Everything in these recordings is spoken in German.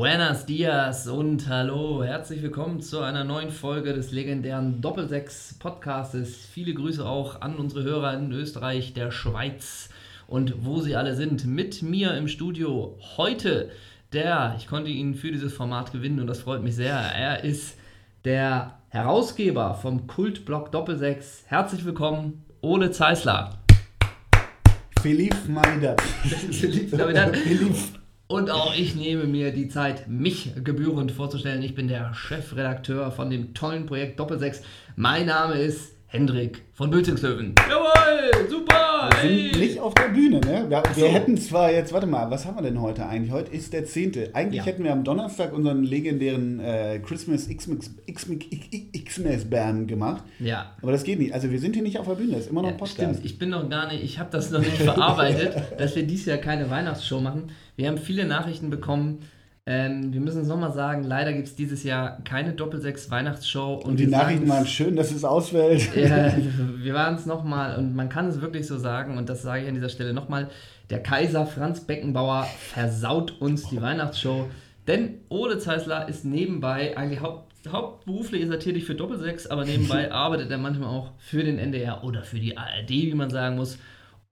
Buenos dias und hallo, herzlich willkommen zu einer neuen Folge des legendären Doppelsechs Podcastes. Viele Grüße auch an unsere Hörer in Österreich, der Schweiz und wo sie alle sind. Mit mir im Studio heute der, ich konnte ihn für dieses Format gewinnen und das freut mich sehr. Er ist der Herausgeber vom Kultblog Doppelsechs. Herzlich willkommen, Ole Zeisler. Philipp Navidad. Philipp Navidad. Und auch ich nehme mir die Zeit, mich gebührend vorzustellen. Ich bin der Chefredakteur von dem tollen Projekt Doppelsechs. Mein Name ist Hendrik von Bülzingslöwen. Jawohl, super! Wir sind nicht auf der Bühne, ne? Wir, wir hätten zwar jetzt, warte mal, was haben wir denn heute eigentlich? Heute ist der 10. Eigentlich ja. hätten wir am Donnerstag unseren legendären äh, Christmas Xmas-Band gemacht. Ja. Aber das geht nicht. Also wir sind hier nicht auf der Bühne, das ist immer noch ja, Podcast. Stimmt. Ich bin noch gar nicht, ich habe das noch nicht verarbeitet, dass wir dieses Jahr keine Weihnachtsshow machen. Wir haben viele Nachrichten bekommen, ähm, wir müssen es nochmal sagen, leider gibt es dieses Jahr keine Doppelsechs Weihnachtsshow. Und, und die Nachrichten waren schön, dass es ausfällt. Ja, wir waren es nochmal und man kann es wirklich so sagen und das sage ich an dieser Stelle nochmal. Der Kaiser Franz Beckenbauer versaut uns die Weihnachtsshow, denn Ole Zeisler ist nebenbei eigentlich haupt, hauptberuflich ist er tätig für Doppelsechs, aber nebenbei arbeitet er manchmal auch für den NDR oder für die ARD, wie man sagen muss.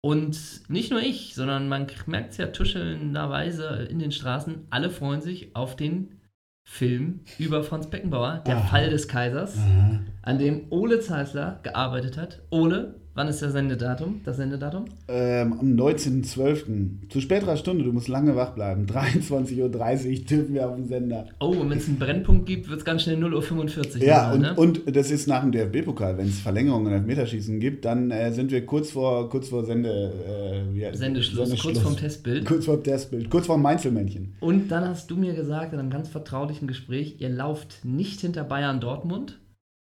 Und nicht nur ich, sondern man merkt es ja tuschelnderweise in den Straßen, alle freuen sich auf den Film über Franz Beckenbauer, Der Aha. Fall des Kaisers, Aha. an dem Ole Zeisler gearbeitet hat. Ole, Wann ist das Sendedatum? Das Sendedatum? Ähm, am 19.12. Zu späterer Stunde, du musst lange wach bleiben. 23.30 Uhr tippen wir auf den Sender. Oh, und wenn es einen Brennpunkt gibt, wird es ganz schnell 0.45 Uhr. Ja, und, ne? und das ist nach dem DFB-Pokal. Wenn es Verlängerungen und Elfmeterschießen gibt, dann äh, sind wir kurz vor, kurz vor Sende, äh, Sendeschluss, Sendeschluss, kurz vorm Testbild. Kurz vorm Testbild, kurz vorm Mainzelmännchen. Und dann hast du mir gesagt, in einem ganz vertraulichen Gespräch, ihr lauft nicht hinter Bayern Dortmund?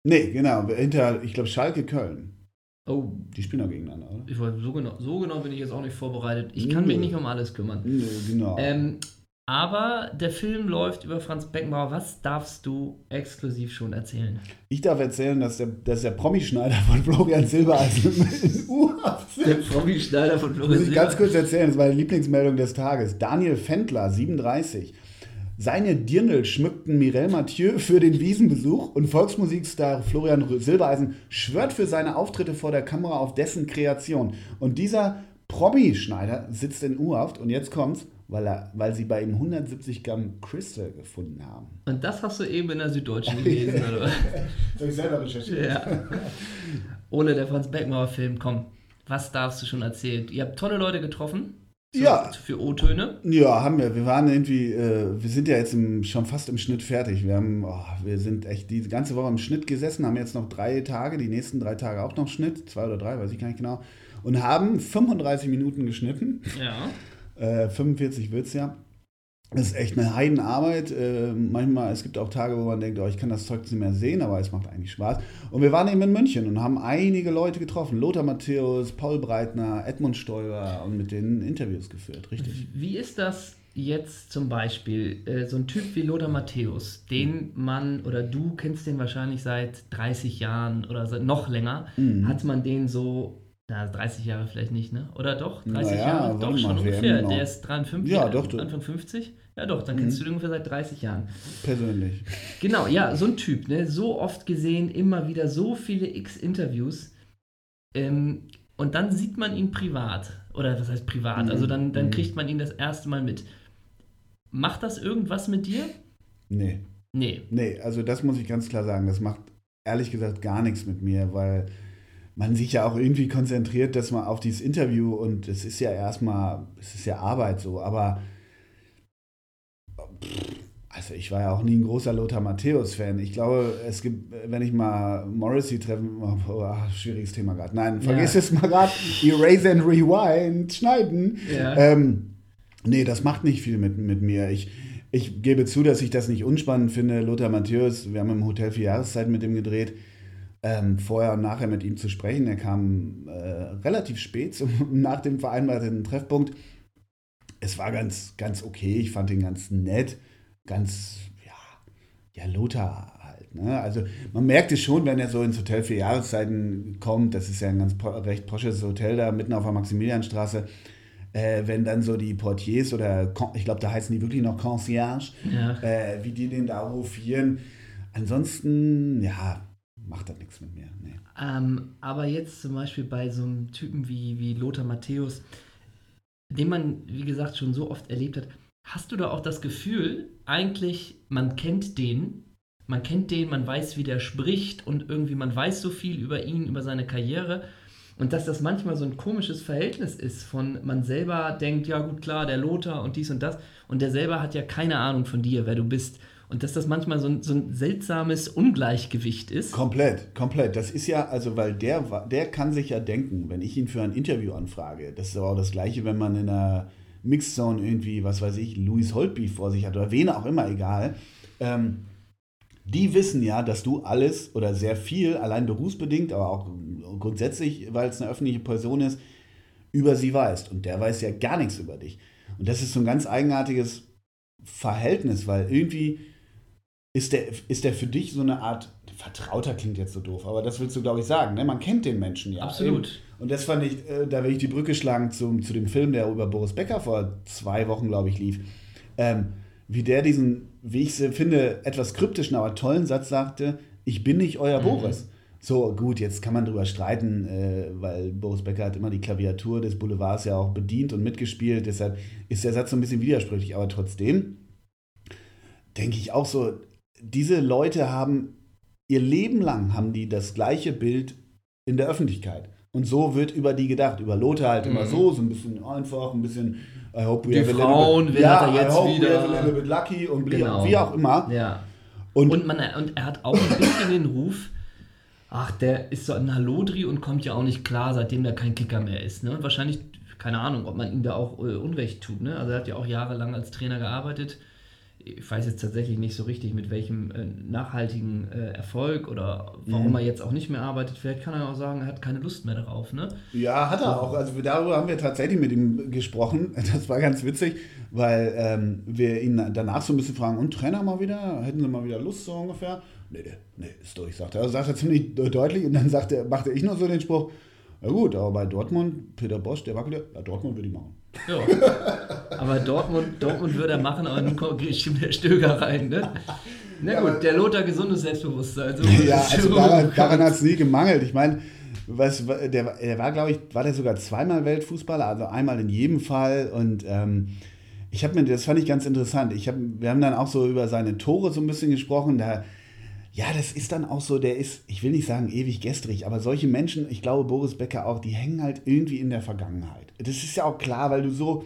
Nee, genau, hinter, ich glaube, Schalke Köln. Oh. Die spielen auch gegeneinander, oder? Ich weiß, so genau, so genau bin ich jetzt auch nicht vorbereitet. Ich kann Nö. mich nicht um alles kümmern. Nö, genau. Ähm, aber der Film läuft über Franz Beckenbauer. Was darfst du exklusiv schon erzählen? Ich darf erzählen, dass der, dass der Promi-Schneider von Florian Silbereisen in U-Haft Der Promi-Schneider von Florian Silbereisen. Muss ich ganz kurz erzählen, das war die Lieblingsmeldung des Tages. Daniel Fendler, 37, seine Dirndl schmückten Mireille Mathieu für den Wiesenbesuch und Volksmusikstar Florian Silbereisen schwört für seine Auftritte vor der Kamera auf dessen Kreation. Und dieser Promi-Schneider sitzt in U-Haft und jetzt kommt's, weil, er, weil sie bei ihm 170 Gramm Crystal gefunden haben. Und das hast du eben in der Süddeutschen gelesen, oder? Soll ich selber recherchieren? Ja. Ohne der Franz Beckenbauer-Film, komm, was darfst du schon erzählen? Ihr habt tolle Leute getroffen. So, ja. Für O-Töne? Ja, haben wir. Wir waren irgendwie, äh, wir sind ja jetzt im, schon fast im Schnitt fertig. Wir haben, oh, wir sind echt die ganze Woche im Schnitt gesessen, haben jetzt noch drei Tage, die nächsten drei Tage auch noch Schnitt, zwei oder drei, weiß ich gar nicht genau, und haben 35 Minuten geschnitten. Ja. Äh, 45 wird es ja. Das ist echt eine Heidenarbeit. Äh, manchmal, es gibt auch Tage, wo man denkt, oh, ich kann das Zeug nicht mehr sehen, aber es macht eigentlich Spaß. Und wir waren eben in München und haben einige Leute getroffen. Lothar Matthäus, Paul Breitner, Edmund Stoiber und mit denen Interviews geführt, richtig. Wie ist das jetzt zum Beispiel, äh, so ein Typ wie Lothar Matthäus, den man, oder du kennst den wahrscheinlich seit 30 Jahren oder noch länger, mhm. hat man den so na, 30 Jahre vielleicht nicht, ne? Oder doch? 30 naja, Jahre? Doch, schon ungefähr. Der ist 53, ja, doch, Anfang 50. Ja, doch, dann kennst mhm. du den ungefähr seit 30 Jahren. Persönlich. Genau, ja, so ein Typ, ne? So oft gesehen, immer wieder so viele X-Interviews. Ähm, und dann sieht man ihn privat. Oder was heißt privat? Mhm. Also dann, dann mhm. kriegt man ihn das erste Mal mit. Macht das irgendwas mit dir? Nee. Nee. Nee, also das muss ich ganz klar sagen. Das macht ehrlich gesagt gar nichts mit mir, weil man sich ja auch irgendwie konzentriert, dass man auf dieses Interview und es ist ja erstmal, es ist ja Arbeit so, aber also ich war ja auch nie ein großer Lothar Matthäus-Fan. Ich glaube, es gibt, wenn ich mal Morrissey treffen, oh, oh, schwieriges Thema gerade. Nein, vergiss ja. es mal gerade. Erase and Rewind, schneiden. Ja. Ähm, nee, das macht nicht viel mit, mit mir. Ich, ich gebe zu, dass ich das nicht unspannend finde. Lothar Matthäus, wir haben im Hotel vier Jahreszeiten mit ihm gedreht. Ähm, vorher und nachher mit ihm zu sprechen. Er kam äh, relativ spät zum, nach dem vereinbarten Treffpunkt es war ganz, ganz okay. Ich fand ihn ganz nett, ganz, ja, ja, Lothar halt. Ne? Also man merkt es schon, wenn er so ins Hotel für Jahreszeiten kommt. Das ist ja ein ganz recht posches Hotel da mitten auf der Maximilianstraße. äh, wenn dann so die Portiers oder ich glaube, da heißen die wirklich noch Concierge, ja. äh, wie die den da hofieren. Ansonsten, ja, macht das nichts mit mir. Nee. Ähm, aber jetzt zum Beispiel bei so einem Typen wie, wie Lothar Matthäus, den man, wie gesagt, schon so oft erlebt hat, hast du da auch das Gefühl, eigentlich, man kennt den, man kennt den, man weiß, wie der spricht und irgendwie man weiß so viel über ihn, über seine Karriere. Und dass das manchmal so ein komisches Verhältnis ist von man selber denkt, ja gut, klar, der Lothar und dies und das. Und der selber hat ja keine Ahnung von dir, wer du bist. Und dass das manchmal so ein, so ein seltsames Ungleichgewicht ist. Komplett, komplett. Das ist ja, also, weil der, der kann sich ja denken, wenn ich ihn für ein Interview anfrage, das ist aber auch das Gleiche, wenn man in einer Mixzone irgendwie, was weiß ich, Louis Holtby vor sich hat oder wen auch immer, egal. Ähm, die wissen ja, dass du alles oder sehr viel, allein berufsbedingt, aber auch grundsätzlich, weil es eine öffentliche Person ist, über sie weißt. Und der weiß ja gar nichts über dich. Und das ist so ein ganz eigenartiges Verhältnis, weil irgendwie ist der, ist der für dich so eine Art, Vertrauter klingt jetzt so doof, aber das willst du, glaube ich, sagen. Ne? Man kennt den Menschen ja. Absolut. Und das fand ich, äh, da will ich die Brücke schlagen zum, zu dem Film, der über Boris Becker vor zwei Wochen, glaube ich, lief. Ähm, wie der diesen, wie ich finde, etwas kryptischen, aber tollen Satz sagte, ich bin nicht euer mhm. Boris. So, gut, jetzt kann man darüber streiten, äh, weil Boris Becker hat immer die Klaviatur des Boulevards ja auch bedient und mitgespielt. Deshalb ist der Satz so ein bisschen widersprüchlich. Aber trotzdem denke ich auch so, diese Leute haben ihr Leben lang haben die das gleiche Bild in der Öffentlichkeit. Und so wird über die gedacht. Über Lothar halt mhm. immer so, so ein bisschen einfach, ein bisschen I hope we die have Frauen, a little bit, ja, hat er jetzt I hope wieder. We have a little bit lucky und genau. wie auch immer. Ja. Und, und, man, und er hat auch ein bisschen den Ruf, ach, der ist so ein Halodri und kommt ja auch nicht klar, seitdem er kein Kicker mehr ist. Ne? Und wahrscheinlich, keine Ahnung, ob man ihm da auch äh, Unrecht tut. Ne? Also er hat ja auch jahrelang als Trainer gearbeitet ich weiß jetzt tatsächlich nicht so richtig, mit welchem äh, nachhaltigen äh, Erfolg oder warum mhm. er jetzt auch nicht mehr arbeitet. Vielleicht kann er auch sagen, er hat keine Lust mehr darauf, ne? Ja, hat er auch. Also darüber haben wir tatsächlich mit ihm gesprochen. Das war ganz witzig, weil ähm, wir ihn danach so ein bisschen fragen, und Trainer mal wieder? Hätten Sie mal wieder Lust so ungefähr? Nee, nee, nee ist durch, sagt er. Also sagt er ziemlich deutlich und dann sagt er, machte ich noch so den Spruch, na gut, aber bei Dortmund, Peter Bosch, der wackelt, ja, Dortmund würde ich machen. Ja. Aber Dortmund, Dortmund würde er machen, aber nun kommt der Stöger rein, ne? Na gut, ja, der Lothar gesundes Selbstbewusstsein. Also ja, also daran, daran hat es nie gemangelt. Ich meine, was, der, der war, glaube ich, war der sogar zweimal Weltfußballer, also einmal in jedem Fall. Und ähm, ich habe mir, das fand ich ganz interessant. Ich hab, wir haben dann auch so über seine Tore so ein bisschen gesprochen. Da, ja, das ist dann auch so, der ist, ich will nicht sagen ewig gestrig, aber solche Menschen, ich glaube Boris Becker auch, die hängen halt irgendwie in der Vergangenheit. Das ist ja auch klar, weil du so,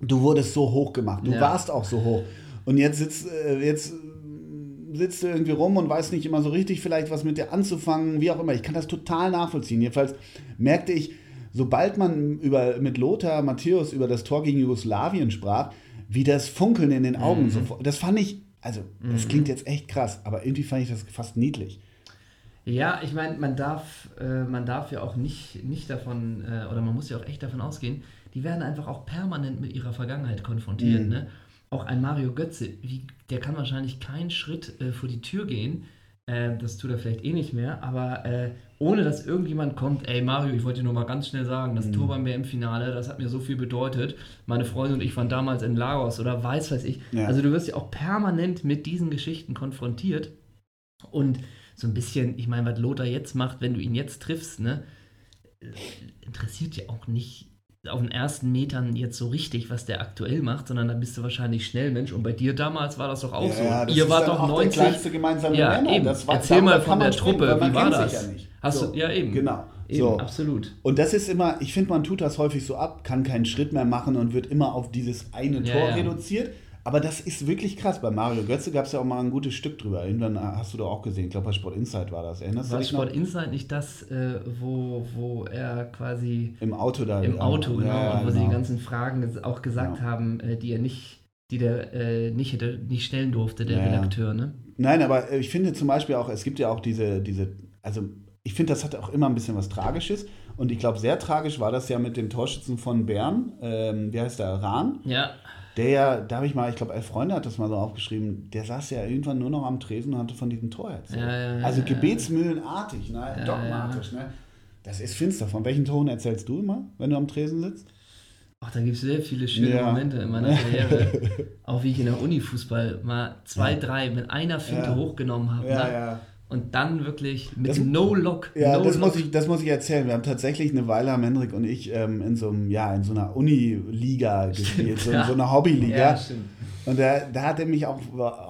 du wurdest so hoch gemacht, du ja. warst auch so hoch. Und jetzt sitzt, äh, jetzt sitzt du irgendwie rum und weiß nicht immer so richtig vielleicht was mit dir anzufangen, wie auch immer. Ich kann das total nachvollziehen. Jedenfalls merkte ich, sobald man über, mit Lothar Matthäus über das Tor gegen Jugoslawien sprach, wie das Funkeln in den Augen mhm. sofort. Das fand ich also, das mhm. klingt jetzt echt krass, aber irgendwie fand ich das fast niedlich. Ja, ich meine, man darf, äh, man darf ja auch nicht, nicht davon, äh, oder man muss ja auch echt davon ausgehen, die werden einfach auch permanent mit ihrer Vergangenheit konfrontiert. Mhm. Ne? Auch ein Mario Götze, wie, der kann wahrscheinlich keinen Schritt äh, vor die Tür gehen. Äh, das tut er vielleicht eh nicht mehr, aber äh, ohne dass irgendjemand kommt, ey Mario, ich wollte dir nur mal ganz schnell sagen, das mhm. Tor beim WM-Finale, das hat mir so viel bedeutet. Meine Freundin und ich waren damals in Lagos oder weiß weiß ich. Ja. Also du wirst ja auch permanent mit diesen Geschichten konfrontiert. Und so ein bisschen, ich meine, was Lothar jetzt macht, wenn du ihn jetzt triffst, ne, interessiert ja auch nicht auf den ersten Metern jetzt so richtig, was der aktuell macht, sondern da bist du wahrscheinlich schnell Mensch. Und bei dir damals war das doch auch ja, so. Ihr wart doch 90. Der kleinste gemeinsame ja, Eben. Das war, Erzähl mal von der Truppe, wie war das? Ja Hast so. du, ja eben. Genau. Eben, so. absolut. Und das ist immer, ich finde, man tut das häufig so ab, kann keinen Schritt mehr machen und wird immer auf dieses eine Tor ja, reduziert. Aber das ist wirklich krass. Bei Mario Götze gab es ja auch mal ein gutes Stück drüber. Irgendwann äh, hast du doch auch gesehen. Ich glaube, bei Sport Insight war das. Erinnerst war du dich Sport noch? Insight nicht das, äh, wo, wo er quasi. Im Auto da. Im Auto, genau. Ja, und wo genau. sie die genau. ganzen Fragen auch gesagt genau. haben, äh, die er nicht die der äh, nicht hätte nicht stellen durfte, der ja, Redakteur, ne? Nein, aber ich finde zum Beispiel auch, es gibt ja auch diese, diese, also ich finde, das hat auch immer ein bisschen was Tragisches. Und ich glaube, sehr tragisch war das ja mit dem Torschützen von Bern. Ähm, wie heißt der? Rahn? Ja der ja, da habe ich mal, ich glaube, elf Freunde hat das mal so aufgeschrieben, der saß ja irgendwann nur noch am Tresen und hatte von diesem Tor erzählt. Ja, ja, also gebetsmühlenartig, ne? dogmatisch. Ne? Das ist finster. Von welchen Toren erzählst du immer, wenn du am Tresen sitzt? Ach, da gibt es sehr viele schöne Ja. Momente in meiner Karriere. auch wie ich in der Uni Fußball mal zwei, drei mit einer Finte Ja. hochgenommen habe. Ja, ne? Und dann wirklich mit Das- No-Lock. Ja, no das, Lock. muss ich, das muss ich erzählen. Wir haben tatsächlich eine Weile, haben Hendrik und ich, ähm, in so einem, ja, in so einer Uni-Liga gespielt, so, ja. so einer Hobbyliga. Ja, stimmt. Und da, da hat er mich auch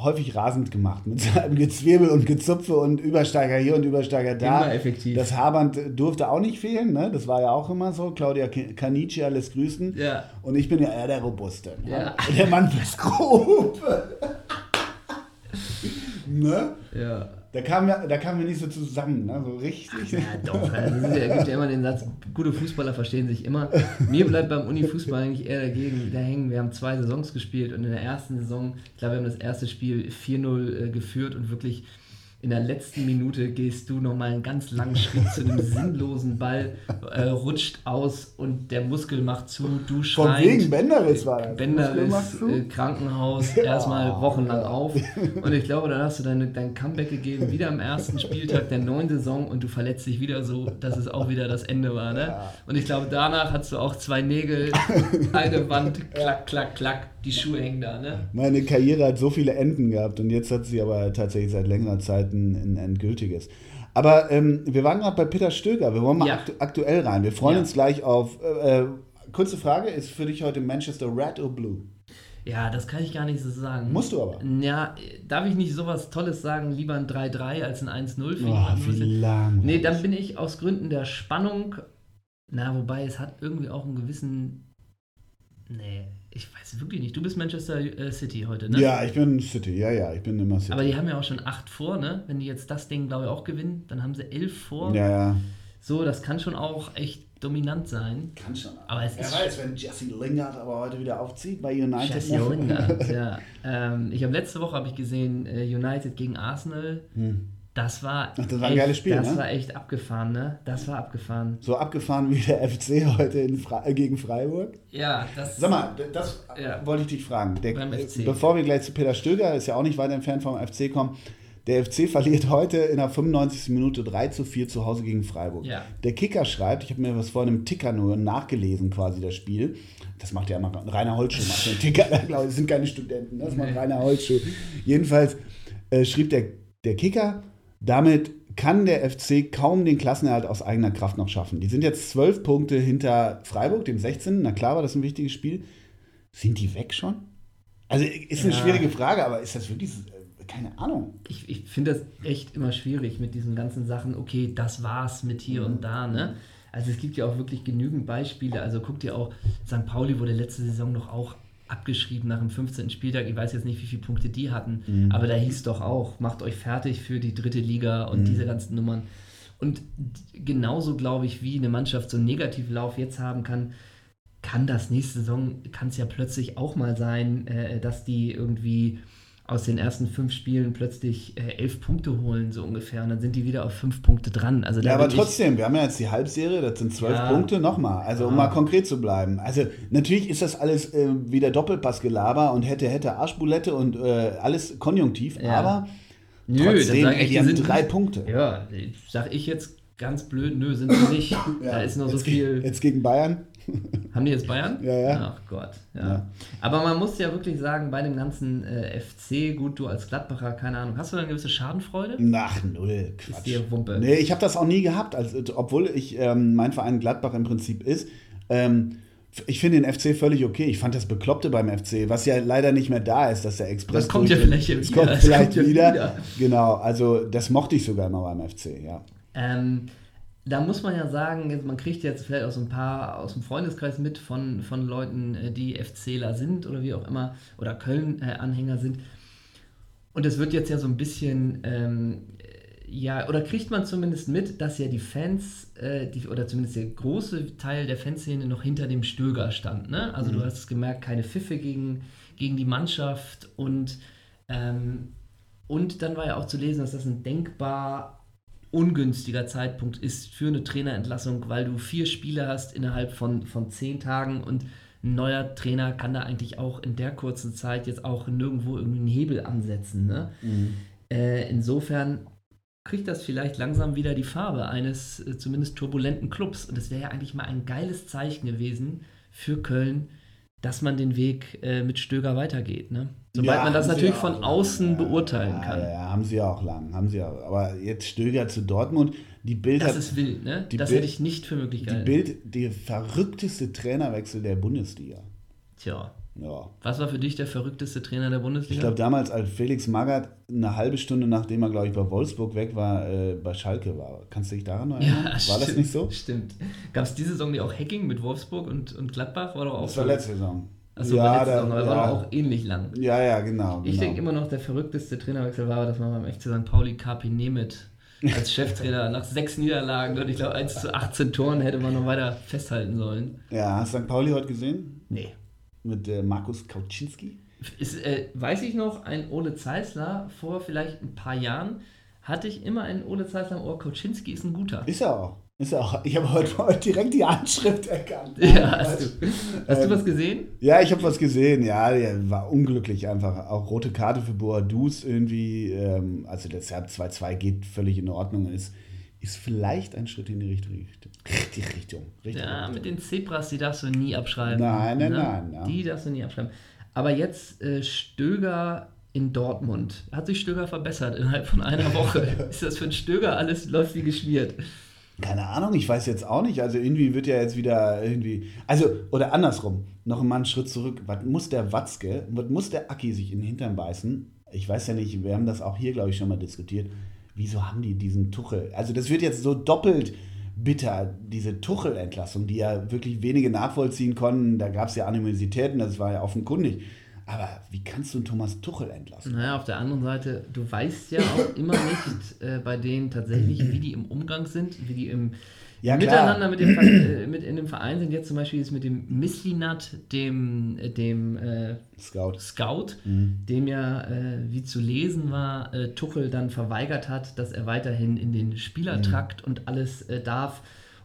häufig rasend gemacht mit seinem Gezwirbel und Gezupfe und Übersteiger hier und Übersteiger da. Immer effektiv. Das Haarband durfte auch nicht fehlen, ne? das war ja auch immer so. Claudia Canici, alles grüßen. Ja. Und ich bin ja eher der Robuste. Ne? Ja. Der Mann fürs Grobe. ne? Ja. Da kamen wir, da kamen wir nicht so zusammen, ne? so richtig. Ja, doch. Also, es gibt ja immer den Satz, gute Fußballer verstehen sich immer. Mir bleibt beim Uni-Fußball eigentlich eher dagegen da hängen. Wir haben zwei Saisons gespielt und in der ersten Saison, ich glaube, wir haben das erste Spiel 4-0 äh, geführt und wirklich in der letzten Minute gehst du nochmal einen ganz langen Schritt zu einem sinnlosen Ball, äh, rutscht aus und der Muskel macht zu, du Von schreist. wegen Benderis war das. Du? äh, Krankenhaus, erstmal wochenlang auf. Und ich glaube, dann hast du deine, dein Comeback gegeben, wieder am ersten Spieltag der neuen Saison und du verletzt dich wieder so, dass es auch wieder das Ende war. Ne? Und ich glaube, danach hast du auch zwei Nägel, eine Wand, klack, klack, klack, die Schuhe hängen da. Ne? Meine Karriere hat so viele Enden gehabt und jetzt hat sie aber tatsächlich seit längerer Zeit ein, ein endgültiges. Aber ähm, wir waren gerade bei Peter Stöger. Wir wollen mal Ja. aktu aktuell rein. Wir freuen Ja. uns gleich auf. Äh, äh, kurze Frage: Ist für dich heute Manchester Red oder Blue? Ja, das kann ich gar nicht so sagen. Musst du aber. Ja, darf ich nicht sowas Tolles sagen, lieber ein 3-3 als ein 1-0? Finde ich Oh, ein wie lang. Nee, dann bin ich aus Gründen der Spannung. Na, wobei es hat irgendwie auch einen gewissen. Nee, ich weiß wirklich nicht. Du bist Manchester äh, City heute, ne? Ja, ich bin City. Ja, ja, ich bin immer City. Aber die haben ja auch schon acht vor, ne? Wenn die jetzt das Ding, glaube ich, auch gewinnen, dann haben sie elf vor. ja, ja. So, das kann schon auch echt dominant sein. Kann schon. Aber es Wer ist- weiß, wenn Jesse Lingard aber heute wieder aufzieht bei United. Jesse Lingard, ja. Ähm, ich habe letzte Woche habe ich gesehen äh, United gegen Arsenal. Hm. Das war, Ach, das war ein echt, geiles Spiel, Das ne? war echt abgefahren, ne? Das war abgefahren. So abgefahren wie der FC heute Fre äh, gegen Freiburg. Ja, das. Sag mal, das Ja. wollte ich dich fragen. Der, Beim FC. Bevor wir gleich zu Peter Stöger, ist ja auch nicht weit entfernt vom FC kommen. Der FC verliert heute in der 95. Minute 3 zu 4 zu Hause gegen Freiburg. Ja. Der Kicker schreibt, ich habe mir was vor einem Ticker nur nachgelesen, quasi das Spiel. Das macht ja immer Rainer Holzschuh, macht den Ticker, glaube ich, sind keine Studenten, das macht Rainer Holzschuh. Jedenfalls äh, schrieb der, der Kicker, damit kann der FC kaum den Klassenerhalt aus eigener Kraft noch schaffen. Die sind jetzt zwölf Punkte hinter Freiburg, dem 16. Na klar war das ein wichtiges Spiel. Sind die weg schon? Also ist eine Ja. schwierige Frage, aber ist das wirklich, äh, keine Ahnung. ich, ich finde das echt immer schwierig mit diesen ganzen Sachen, okay, das war's mit hier und da, ne? Also es gibt ja auch wirklich genügend Beispiele. Also guck dir auch, St. Pauli wurde letzte Saison noch auch abgeschrieben nach dem 15. Spieltag. Ich weiß jetzt nicht, wie viele Punkte die hatten, aber da hieß doch auch, macht euch fertig für die dritte Liga und diese ganzen Nummern. Und genauso glaube ich, wie eine Mannschaft so einen Negativlauf jetzt haben kann, kann das nächste Saison, kann es ja plötzlich auch mal sein, äh, dass die irgendwie aus den ersten fünf Spielen plötzlich äh, elf Punkte holen, so ungefähr. Und dann sind die wieder auf fünf Punkte dran. Also Ja, aber trotzdem, wir haben ja jetzt die Halbserie, das sind zwölf Ja. Punkte nochmal. Also, um Ja. mal konkret zu bleiben. Also, natürlich ist das alles äh, wieder Doppelpassgelaber und hätte, hätte Arschbulette und äh, alles konjunktiv, Ja. aber Nö, trotzdem, dann sag ich, die sind drei Punkte. Ja, sag ich jetzt ganz blöd, nö, sind sie nicht. da ist noch so jetzt, ge- viel. Jetzt gegen Bayern. Haben die jetzt Bayern? Ja, ja. Ach Gott, ja. Ja. Aber man muss ja wirklich sagen, bei dem ganzen äh, FC, gut, du als Gladbacher, keine Ahnung, hast du da eine gewisse Schadenfreude? Nach null. Quatsch. dir Wumpe. Nee, ich habe das auch nie gehabt, also, obwohl ich ähm, mein Verein Gladbach im Prinzip ist. Ähm, ich finde den FC völlig okay. Ich fand das Bekloppte beim FC, was ja leider nicht mehr da ist, dass der Express. Das kommt ja vielleicht ja Das wieder. kommt Das vielleicht kommt ja wieder. wieder. Genau, also das mochte ich sogar immer beim FC, ja. Ähm, da muss man ja sagen, man kriegt jetzt vielleicht auch so ein paar aus dem Freundeskreis mit von, von Leuten, äh, die FCler sind oder wie auch immer, oder Köln-Anhänger sind. Und es wird jetzt ja so ein bisschen, ähm, äh, ja, oder kriegt man zumindest mit, dass ja die Fans, äh, die, oder zumindest der große Teil der Fanszene noch hinter dem Stöger stand. Ne? Also du hast es gemerkt, keine Pfiffe gegen, gegen die Mannschaft und, ähm, und dann war ja auch zu lesen, dass das ein denkbar ungünstiger Zeitpunkt ist für eine Trainerentlassung, weil du vier Spiele hast innerhalb von, von zehn Tagen und ein neuer Trainer kann da eigentlich auch in der kurzen Zeit jetzt auch nirgendwo irgendwie einen Hebel ansetzen. Ne? Äh, insofern kriegt das vielleicht langsam wieder die Farbe eines äh, zumindest turbulenten Clubs. Und das wäre ja eigentlich mal ein geiles Zeichen gewesen für Köln, dass man den Weg äh, mit Stöger weitergeht. Ne? Sobald Ja, man das natürlich auch von außen Ja, beurteilen ja, kann. Ja, ja, haben sie ja auch lang, haben sie ja. Aber jetzt Stöger zu Dortmund, die Bild Das hat, ist wild, ne? die Das Bild- hätte ich nicht für möglich die gehalten. Bild, der verrückteste Trainerwechsel der Bundesliga. Tja, Ja. was war für dich der verrückteste Trainer der Bundesliga? Ich glaube, damals, als Felix Magath eine halbe Stunde, nachdem er, glaube ich, bei Wolfsburg weg war, äh, bei Schalke war. Kannst du dich daran erinnern? war das stimmt, nicht so? Stimmt. Gab es diese Saison nicht auch Hacking mit Wolfsburg und, und Gladbach? War doch auch Das war letzte Saison. Achso, ja, war letzte da- Saison, aber war ja. doch auch ähnlich lang. ja, ja, genau. Ich genau. denke immer noch, der verrückteste Trainerwechsel war, dass man beim FC St. Pauli Kapi Nemeth als Cheftrainer nach sechs Niederlagen und ich glaube 1 zu 18 Toren hätte man noch weiter festhalten sollen. Ja, hast du St. Pauli heute gesehen? Nee. Mit äh, Markus Kauczynski? Ist, äh, weiß ich noch, ein Ole Zeisler vor vielleicht ein paar Jahren hatte ich immer einen Ole Zeisler im Ohr, Koczynski ist ein guter. Ist er auch. Ist er auch. Ich habe heute, heute direkt die Handschrift erkannt. Ja, hast du, hast du Ähm, was gesehen? Ja, ich habe was gesehen. Ja, der war unglücklich einfach. Auch rote Karte für Boadus irgendwie. Ähm, also deshalb 2-2 geht völlig in Ordnung. Ist, ist vielleicht ein Schritt in die richtige Richtung. Richtige Richtung. Richtige Ja, Richtung. mit den Zebras, die darfst du nie abschreiben. Nein, nein, ne? nein, ja. Die darfst du nie abschreiben. Aber jetzt äh, Stöger in Dortmund. Hat sich Stöger verbessert innerhalb von einer Woche? Ist das für einen Stöger alles läuft wie geschmiert? Keine Ahnung, ich weiß jetzt auch nicht. Also irgendwie wird ja jetzt wieder irgendwie. Also, oder andersrum, noch mal einen Schritt zurück. Was muss der Watzke, was muss der Aki sich in den Hintern beißen? Ich weiß ja nicht, wir haben das auch hier, glaube ich, schon mal diskutiert. Wieso haben die diesen Tuchel? Also, das wird jetzt so doppelt bitter, diese Tuchel-Entlassung, die ja wirklich wenige nachvollziehen konnten. Da gab es ja Animositäten, das war ja offenkundig. Aber wie kannst du einen Thomas Tuchel entlassen? Naja, auf der anderen Seite, du weißt ja auch immer nicht äh, bei denen tatsächlich, wie die im Umgang sind, wie die im Ja. Miteinander mit dem, äh, mit in dem Verein sind. Jetzt zum Beispiel ist mit dem Misslinat, dem, äh, dem äh, Scout. Scout, Mhm. dem ja, äh, wie zu lesen war, äh, Tuchel dann verweigert hat, dass er weiterhin in den Spielertrakt und alles darf.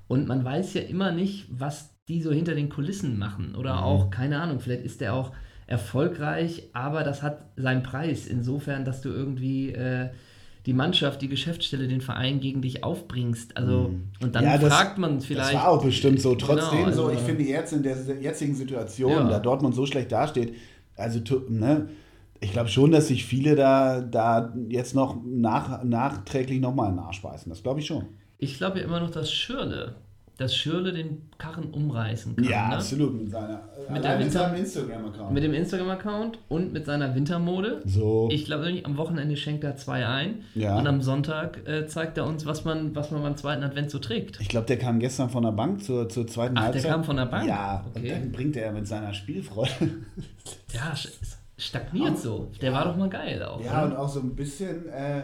Und man weiß ja immer nicht, was die so hinter den Kulissen machen. Oder auch, keine Ahnung, vielleicht ist der auch erfolgreich, aber das hat seinen Preis. Insofern, dass du irgendwie die Mannschaft, die Geschäftsstelle, den Verein gegen dich aufbringst. Also, und dann Ja, das- fragt man vielleicht. Das war auch bestimmt so. Genau, Trotzdem, so, also- ich finde jetzt in der jetzigen Situation, Ja. da Dortmund so schlecht dasteht, also ne, ich glaube schon, dass sich viele da, da jetzt noch nach, nachträglich nochmal beißen. Das glaube ich schon. Ich glaube ja immer noch, dass Schürle, dass Schürle den Karren umreißen kann. Ja, ne? absolut. Mit seiner Mit der mit Winter- seinem Instagram-Account. Mit dem Instagram-Account und mit seiner Wintermode. So. Ich glaube, am Wochenende schenkt er zwei ein Ja. und am Sonntag äh, zeigt er uns, was man, was man beim zweiten Advent so trägt. Ich glaube, der kam gestern von der Bank zur, zur zweiten Ach, der Halbzeit. kam von der Bank? Ja, und Okay. dann bringt er mit seiner Spielfreude. Ja, stagniert so. Der war doch mal geil auch. ja, oder? und auch so ein bisschen, äh,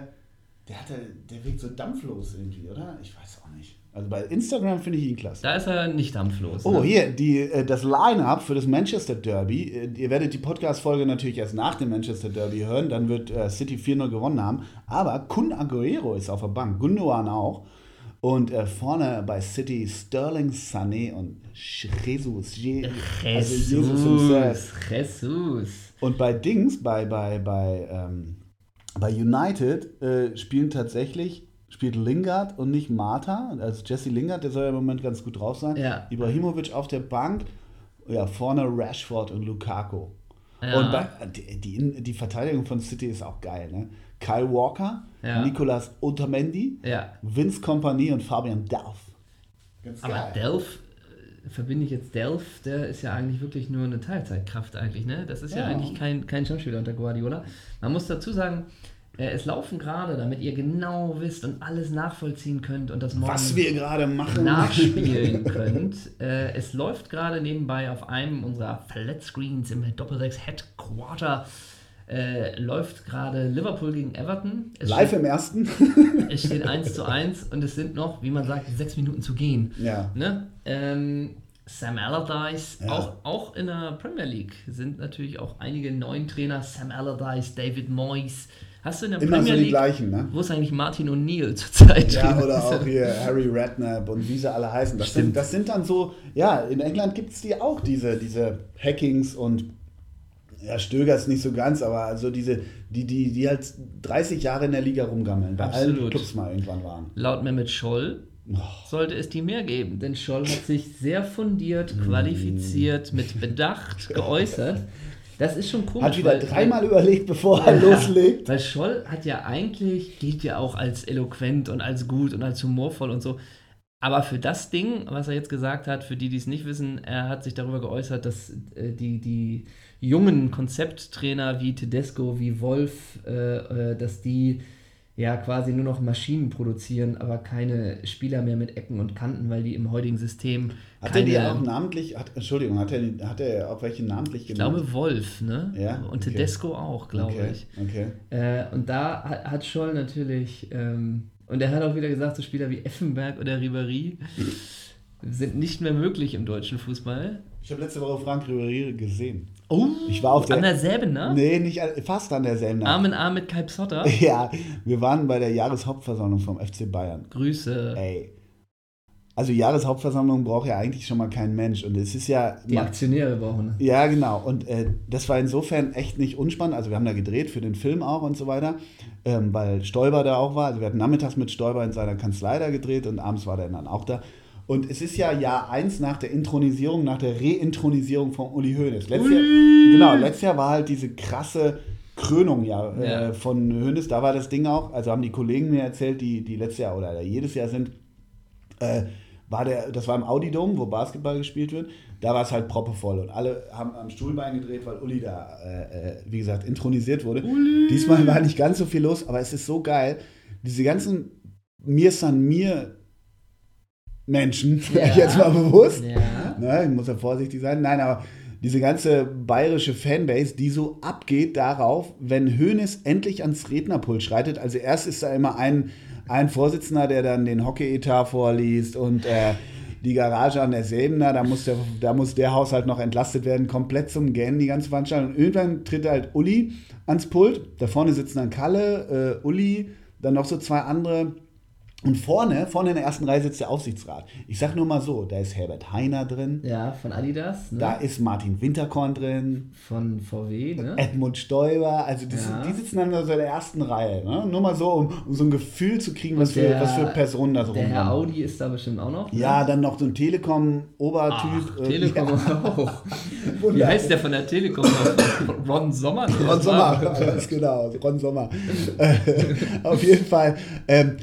der, hatte, der wirkt so dampflos irgendwie, oder? Ich weiß auch nicht. Also bei Instagram finde ich ihn klasse. Da ist er nicht dampflos. Oh, ne? hier, die, äh, das Line-Up für das Manchester Derby. Äh, Ihr werdet die Podcast-Folge natürlich erst nach dem Manchester Derby hören. Dann wird äh, City 4-0 gewonnen haben. Aber Kun Aguero ist auf der Bank. Gundogan auch. Und äh, vorne bei City Sterling, Sané und Jesus. Je, also Jesus himself. Jesus, Jesus. Und bei Dings, bei, bei, bei, ähm, bei United äh, spielen tatsächlich, spielt Lingard und nicht Marta. Also Jesse Lingard, der soll ja im Moment ganz gut drauf sein. Ja. Ibrahimovic auf der Bank. Ja, vorne Rashford und Lukaku. Ja. Und bei, die, die, die Verteidigung von City ist auch geil, ne? Kyle Walker, Ja. Nicolas Otamendi, Ja. Vince Kompany und Fabian Delph. Ganz Aber Delph, äh, verbinde ich jetzt Delph, der ist ja eigentlich wirklich nur eine Teilzeitkraft eigentlich, ne? Das ist ja, Ja. eigentlich kein, kein Stammspieler unter Guardiola. Man muss dazu sagen, äh, es laufen gerade, damit ihr genau wisst und alles nachvollziehen könnt und das morgen Was wir gerade machen. nachspielen könnt. Äh, es läuft gerade nebenbei auf einem unserer Flatscreens im Doppelsechs Headquarter äh, läuft gerade Liverpool gegen Everton. Es Live steht, im ersten. es steht 1 zu 1 und es sind noch, wie man sagt, sechs Minuten zu gehen. ja. Ne? Ähm, Sam Allardyce, Ja. auch, auch in der Premier League sind natürlich auch einige neuen Trainer, Sam Allardyce, David Moyes. Hast du in der Immer so Premier die League, gleichen, ne? wo ist eigentlich Martin O'Neill zurzeit? Ja, oder auch hier Harry Redknapp und wie sie alle heißen. Das, sind, das sind dann so, ja, in England gibt es die auch, diese, diese Hackings und ja, Stöger ist nicht so ganz, aber also diese, die, die, die halt 30 Jahre in der Liga rumgammeln, bei allen Absolut. Clubs mal irgendwann waren. Laut Mehmet Scholl sollte es die mehr geben. Denn Scholl hat sich sehr fundiert, qualifiziert, mit Bedacht geäußert. Das ist schon komisch. Hat wieder weil- dreimal überlegt, bevor er loslegt. Weil Scholl hat ja eigentlich, gilt ja auch als eloquent und als gut und als humorvoll und so. Aber für das Ding, was er jetzt gesagt hat, für die, die es nicht wissen, er hat sich darüber geäußert, dass äh, die, die jungen Konzepttrainer wie Tedesco, wie Wolf, äh, äh, dass die ja quasi nur noch Maschinen produzieren, aber keine Spieler mehr mit Ecken und Kanten, weil die im heutigen System Hat er die auch namentlich, hat, Entschuldigung, hat er, hat er auch welche namentlich ich genannt? glaube Wolf, ne? Ja, Und okay. Tedesco auch, glaube okay, ich. Okay. Äh, und da hat, hat Scholl natürlich, ähm, und er hat auch wieder gesagt, so Spieler wie Effenberg oder Ribéry sind nicht mehr möglich im deutschen Fußball. Ich habe letzte Woche Frank Ribéry gesehen. Oh, Ich war auf der- an derselben, ne? Nee, nicht fast an derselben Nacht. Arm in Arm mit Kai Psotter. Ja, wir waren bei der Jahreshauptversammlung vom FC Bayern. Grüße. Ey. Also Jahreshauptversammlung braucht ja eigentlich schon mal kein Mensch. Und es ist ja. Die Aktionäre brauchen. Ja, genau. Und äh, das war insofern echt nicht unspannend. Also wir haben da gedreht für den Film auch und so weiter, ähm, weil Stoiber da auch war. Also wir hatten nachmittags mit Stoiber in seiner Kanzlei da gedreht und abends war der dann auch da. Und es ist ja Jahr eins nach der Intronisierung, nach der Reintronisierung von Uli Hoeneß. Letztes Jahr, genau, letztes Jahr war halt diese krasse Krönung ja, Ja. Äh, von Hoeneß. Da war das Ding auch, also haben die Kollegen mir erzählt, die, die letztes Jahr oder jedes Jahr sind, äh, war der, das war im Audi-Dom, wo Basketball gespielt wird. Da war es halt proppevoll und alle haben am Stuhlbein gedreht, weil Uli da, äh, äh, wie gesagt, intronisiert wurde. Diesmal war nicht ganz so viel los, aber es ist so geil. Diese ganzen Mir san mir Menschen, Ja. jetzt mal bewusst, Ja. Ne, ich muss ja vorsichtig sein. Nein, aber diese ganze bayerische Fanbase, die so abgeht darauf, wenn Hoeneß endlich ans Rednerpult schreitet. Also erst ist da immer ein, ein Vorsitzender, der dann den Hockey-Etat vorliest und äh, die Garage an der Säbener, da muss, der, da muss der Haushalt noch entlastet werden, komplett zum Gähnen, die ganze Veranstaltung. Und irgendwann tritt halt Uli ans Pult, da vorne sitzen dann Kalle, äh, Uli, dann noch so zwei andere und vorne, vorne in der ersten Reihe sitzt der Aufsichtsrat. Ich sag nur mal so, da ist Herbert Heiner drin, Ja, von Adidas, ne? da ist Martin Winterkorn drin, von VW, ne? Edmund Stoiber, also die, Ja. die sitzen dann so in der ersten Reihe. Ne? Nur mal so, um, um so ein Gefühl zu kriegen, was, für, der- was für Personen da so Der Herr. Audi ist da bestimmt auch noch. ne? Ja, dann noch so ein Telekom-Obertyp. Ach, Telekom auch. Wie Wunder- heißt der von der Telekom? Ron Sommer? Ron Sommer, ganz genau, Ron Sommer. Äh, Auf jeden Fall. Ähm,